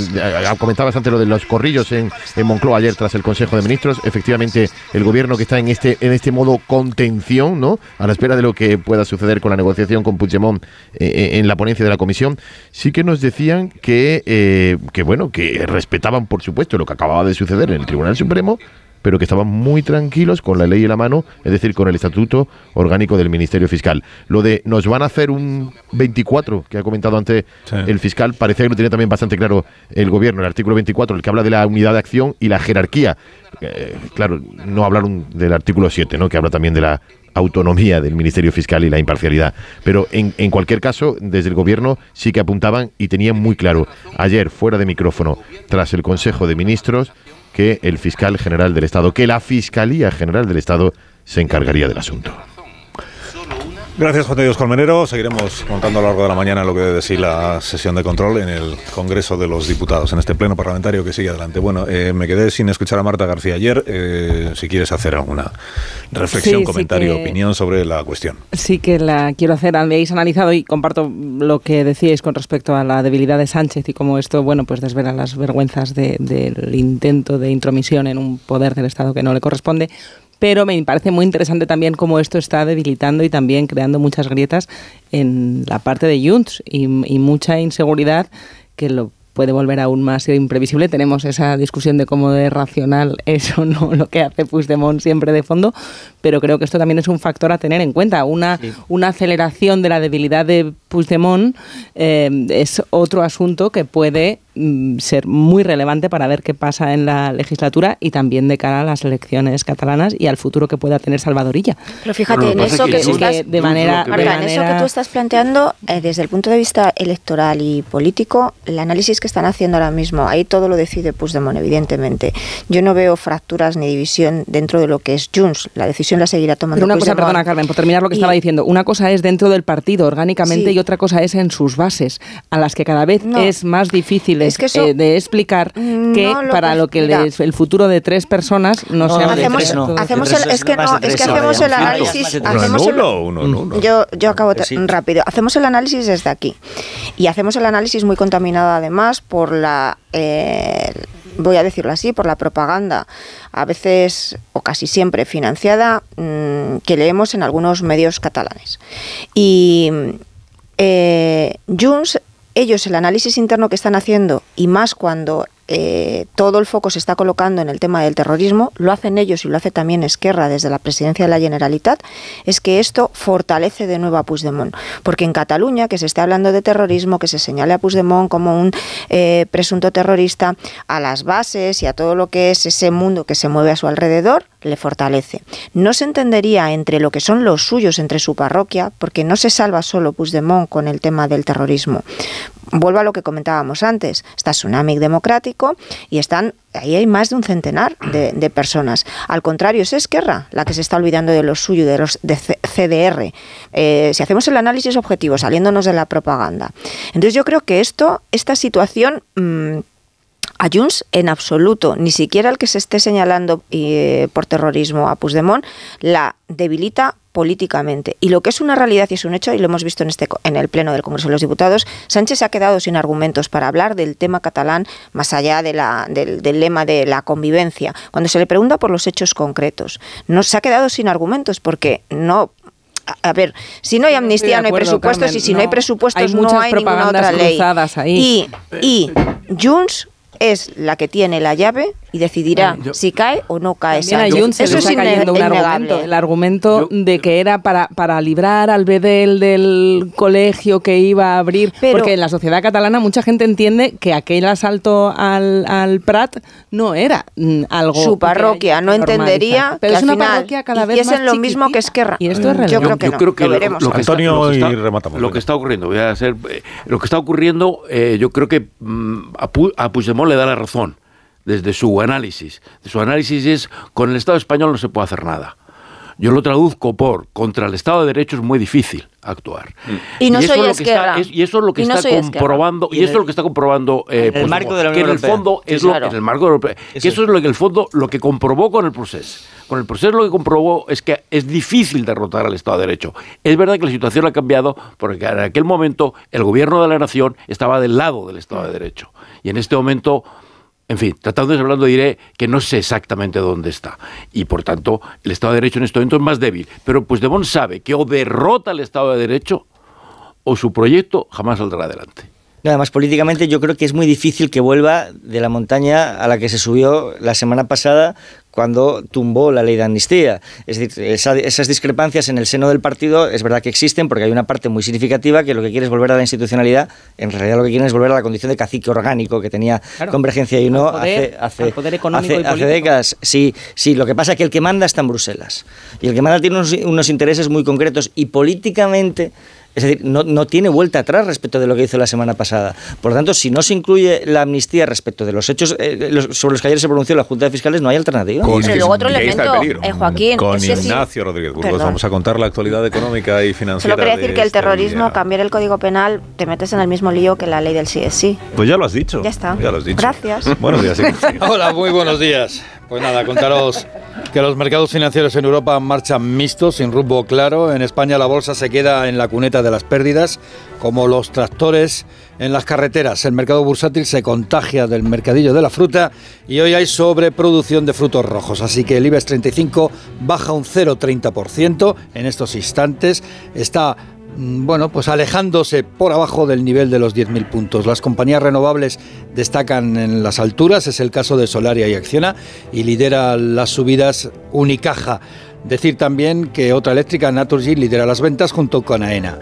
comentabas antes lo de los corrillos en, en Moncloa ayer tras el Consejo de Ministros. Efectivamente, el gobierno que está en este en este modo contención, ¿no? A la espera de lo que pueda suceder con la negociación con Puigdemont eh, eh, en la ponencia de la comisión, sí que nos decían que eh, que bueno que respetaban por supuesto lo que acababa de suceder en el Tribunal Supremo. Pero que estaban muy tranquilos con la ley en la mano, es decir, con el estatuto orgánico del Ministerio Fiscal. Lo de nos van a hacer un 24, que ha comentado antes el fiscal, parecía que lo tenía también bastante claro el gobierno, el artículo 24, el que habla de la unidad de acción y la jerarquía. Eh, claro, no hablaron del artículo 7, ¿no? que habla también de la autonomía del Ministerio Fiscal y la imparcialidad. Pero en, en cualquier caso, desde el gobierno sí que apuntaban y tenían muy claro, ayer fuera de micrófono, tras el Consejo de Ministros, que el fiscal general del Estado, que la Fiscalía General del Estado se encargaría del asunto. Gracias, Juan de Dios Colmenero. Seguiremos contando a lo largo de la mañana lo que debe decir la sesión de control en el Congreso de los Diputados, en este pleno parlamentario que sigue adelante. Bueno, eh, me quedé sin escuchar a Marta García ayer. eh, si quieres hacer alguna reflexión, Sí, sí comentario, que- opinión sobre la cuestión. Sí que la quiero hacer. Habéis analizado y comparto lo que decíais con respecto a la debilidad de Sánchez y cómo esto, bueno, pues desvela las vergüenzas de- del intento de intromisión en un poder del Estado que no le corresponde. Pero me parece muy interesante también cómo esto está debilitando y también creando muchas grietas en la parte de Junts y, y mucha inseguridad que lo puede volver aún más imprevisible. Tenemos esa discusión de cómo de racional es o no lo que hace Puigdemont siempre de fondo, pero creo que esto también es un factor a tener en cuenta. Una, una aceleración de la debilidad de Puigdemont eh, es otro asunto que puede ser muy relevante para ver qué pasa en la legislatura y también de cara a las elecciones catalanas y al futuro que pueda tener Salvadorilla. Pero fíjate, en eso que, estás, de manera, en eso que tú estás planteando, eh, desde el punto de vista electoral y político, el análisis que están haciendo ahora mismo, ahí todo lo decide Puigdemont, evidentemente. Yo no veo fracturas ni división dentro de lo que es Junts. La decisión la seguirá tomando Pero una cosa, perdona Carmen, por terminar lo que estaba diciendo, una cosa es dentro del partido orgánicamente y otra cosa es en sus bases, a las que cada vez es más difícil eh, de explicar que para lo que el futuro de tres personas no, sea hacemos, hacemos el, es que no, es que hacemos el análisis hacemos el, yo yo acabo rápido. Hacemos el análisis desde aquí. Y hacemos el análisis muy contaminado además por la eh, voy a decirlo así, por la propaganda, a veces o casi siempre financiada, mm, que leemos en algunos medios catalanes. Y eh, Junts, ellos el análisis interno que están haciendo, y más cuando eh, todo el foco se está colocando en el tema del terrorismo, lo hacen ellos y lo hace también Esquerra desde la presidencia de la Generalitat, es que esto fortalece de nuevo a Puigdemont. Porque en Cataluña, que se está hablando de terrorismo, que se señale a Puigdemont como un eh, presunto terrorista, a las bases y a todo lo que es ese mundo que se mueve a su alrededor, le fortalece. No se entendería entre lo que son los suyos, entre su parroquia, porque no se salva solo Puigdemont con el tema del terrorismo vuelvo a lo que comentábamos antes, está Tsunami Democrático y están ahí hay más de un centenar de, personas. Al contrario, es Esquerra la que se está olvidando de lo suyo, de los de CDR. Eh, si hacemos el análisis objetivo, saliéndonos de la propaganda. Entonces yo creo que esto, esta situación... Mm, a Junts en absoluto, ni siquiera el que se esté señalando eh, por terrorismo a Puigdemont, la debilita políticamente. Y lo que es una realidad y es un hecho, y lo hemos visto en, este, en el Pleno del Congreso de los Diputados, Sánchez se ha quedado sin argumentos para hablar del tema catalán más allá de la, del, lema de la convivencia. Cuando se le pregunta por los hechos concretos, no se ha quedado sin argumentos porque no a ver, si no hay amnistía, no hay presupuestos, y si no, hay presupuestos, no hay ninguna otra ley. Y, y Junts es la que tiene la llave y decidirá si cae o no cae esa Eso es está cayendo un argumento, el argumento de que era para, para librar al bedel del colegio que iba a abrir, porque en la sociedad catalana mucha gente entiende que aquel asalto al, al Prat no era mm, algo su parroquia no entendería pero es una parroquia cada vez más lo mismo que Esquerra. Y esto es yo creo que, no, creo que lo, veremos. lo, que está, lo que está ocurriendo voy a hacer eh, lo que está ocurriendo eh, yo creo que mm, a, a Puigdemont le da la razón desde su análisis. Su análisis es, con el Estado español no se puede hacer nada. Yo lo traduzco por, contra el Estado de Derecho es muy difícil actuar. Y no soy y eso es lo que está comprobando, y, eso es lo que está comprobando eh, el marco de la Unión que en el fondo es lo, en el marco europeo, que eso es lo que el fondo lo que comprobó con el proceso. Con el proceso lo que comprobó es que es difícil derrotar al Estado de Derecho. Es verdad que la situación ha cambiado porque en aquel momento el gobierno de la nación estaba del lado del Estado de Derecho. Y en este momento en fin, tratando de hablando diré que no sé exactamente dónde está. Y por tanto, el Estado de Derecho en este momento es más débil. Pero Puigdemont sabe que o derrota el Estado de Derecho o su proyecto jamás saldrá adelante. Además, políticamente yo creo que es muy difícil que vuelva de la montaña a la que se subió la semana pasada cuando tumbó la ley de amnistía. Es decir, esas discrepancias en el seno del partido es verdad que existen porque hay una parte muy significativa que lo que quiere es volver a la institucionalidad, en realidad lo que quieren es volver a la condición de cacique orgánico que tenía Convergencia y no hace, hace, hace, décadas. Sí, sí, lo que pasa es que el que manda está en Bruselas y el que manda tiene unos intereses muy concretos y políticamente es decir, no, tiene vuelta atrás respecto de lo que hizo la semana pasada. Por lo tanto, si no se incluye la amnistía respecto de los hechos eh, sobre los que ayer se pronunció la Junta de Fiscales, no hay alternativa. Con, luego otro elemento, eh, Joaquín. Con Ignacio Rodríguez Burgos vamos a contar la actualidad económica y financiera. Solo quería decir que el este terrorismo, cambiar el Código Penal, te metes en el mismo lío que la ley del sí es sí. Pues ya lo has dicho. Ya está. Ya lo has dicho. Gracias. Buenos días. Hola, muy buenos días. Pues nada, contaros que los mercados financieros en Europa marchan mixtos, sin rumbo claro. En España la bolsa se queda en la cuneta de las pérdidas, como los tractores en las carreteras. El mercado bursátil se contagia del mercadillo de la fruta y hoy hay sobreproducción de frutos rojos. Así que el IBEX 35 baja un 0,30% en estos instantes. Está mm, bueno, pues alejándose por abajo del nivel de los 10.000 puntos. Las compañías renovables destacan en las alturas, es el caso de Solaria y Acciona, y lidera las subidas Unicaja. Decir también que otra eléctrica, Naturgy, lidera las ventas junto con AENA.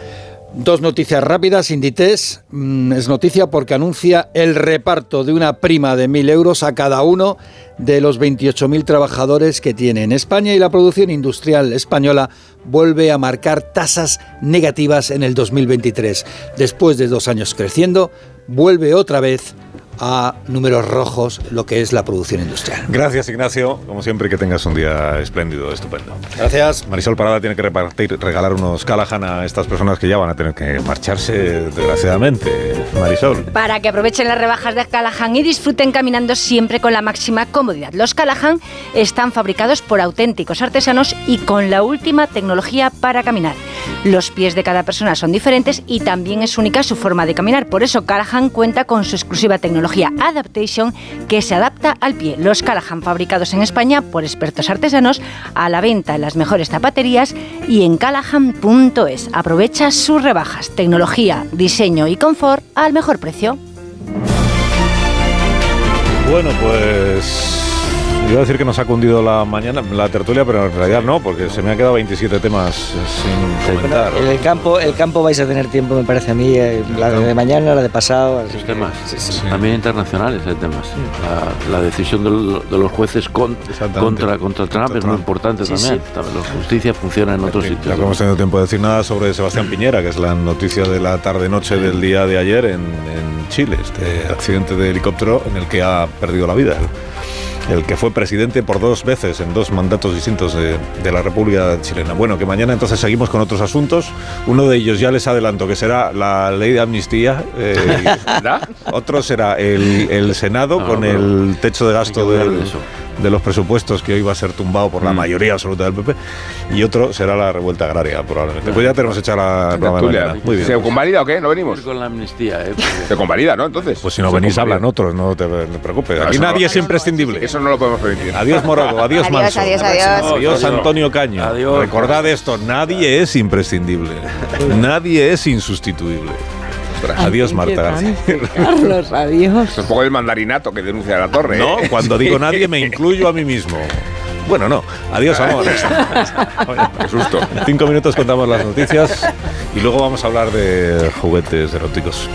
Dos noticias rápidas. Inditex mm, es noticia porque anuncia el reparto de una prima de 1.000 euros a cada uno de los 28.000 trabajadores que tiene en España y la producción industrial española vuelve a marcar tasas negativas en el 2023. Después de dos años creciendo, vuelve otra vez a números rojos lo que es la producción industrial. Gracias, Ignacio. Como siempre, que tengas un día espléndido, estupendo. Gracias. Marisol Parada tiene que repartir, regalar unos Callahan a estas personas que ya van a tener que marcharse, desgraciadamente. Marisol. Para que aprovechen las rebajas de Callahan y disfruten caminando siempre con la máxima comodidad. Los Callahan están fabricados por auténticos artesanos y con la última tecnología para caminar. Los pies de cada persona son diferentes y también es única su forma de caminar. Por eso Callahan cuenta con su exclusiva tecnología Adaptation que se adapta al pie. Los Callahan fabricados en España por expertos artesanos a la venta en las mejores zapaterías y en callahan.es. Aprovecha sus rebajas, tecnología, diseño y confort al mejor precio. Bueno, pues Iba a decir que nos ha cundido la mañana, la tertulia, pero en realidad no, porque se me han quedado 27 temas sin comentar. en el campo, el campo vais a tener tiempo, me parece a mí, eh, la de mañana, la de pasado. Los temas, también internacionales hay temas. La, decisión de, los jueces contra, contra Trump es muy importante también. La justicia funciona en otros sitios. Ya hemos tenido tiempo de decir nada sobre Sebastián Piñera, que es la noticia de la tarde-noche del día de ayer en, en Chile, este accidente de helicóptero en el que ha perdido la vida el que fue presidente por dos veces en dos mandatos distintos de, la República Chilena. Bueno, que mañana entonces seguimos con otros asuntos. Uno de ellos ya les adelanto que será la ley de amnistía. Eh, otro será el, Senado con el techo de gasto del de los presupuestos que hoy va a ser tumbado por la mm. mayoría absoluta del PP y otro será la revuelta agraria probablemente. Pues ya tenemos hecha la, Muy bien. ¿Se convalida o qué? ¿No venimos? Con la amnistía, ¿eh? Se convalida, ¿no? Entonces. Pues si no venís hablan otros, no te preocupes. Aquí nadie es imprescindible. Eso no lo podemos permitir. Adiós Morago, adiós Manso. Adiós, adiós, adiós. Antonio Caño. Adiós. Recordad esto, nadie es imprescindible. nadie es insustituible. Adiós, Marta Carlos, adiós. Es un poco el mandarinato que denuncia la torre. No, ¿eh? cuando digo nadie me incluyo a mí mismo. Bueno, no. Adiós, amor. Qué susto. En cinco minutos contamos las noticias y luego vamos a hablar de juguetes eróticos.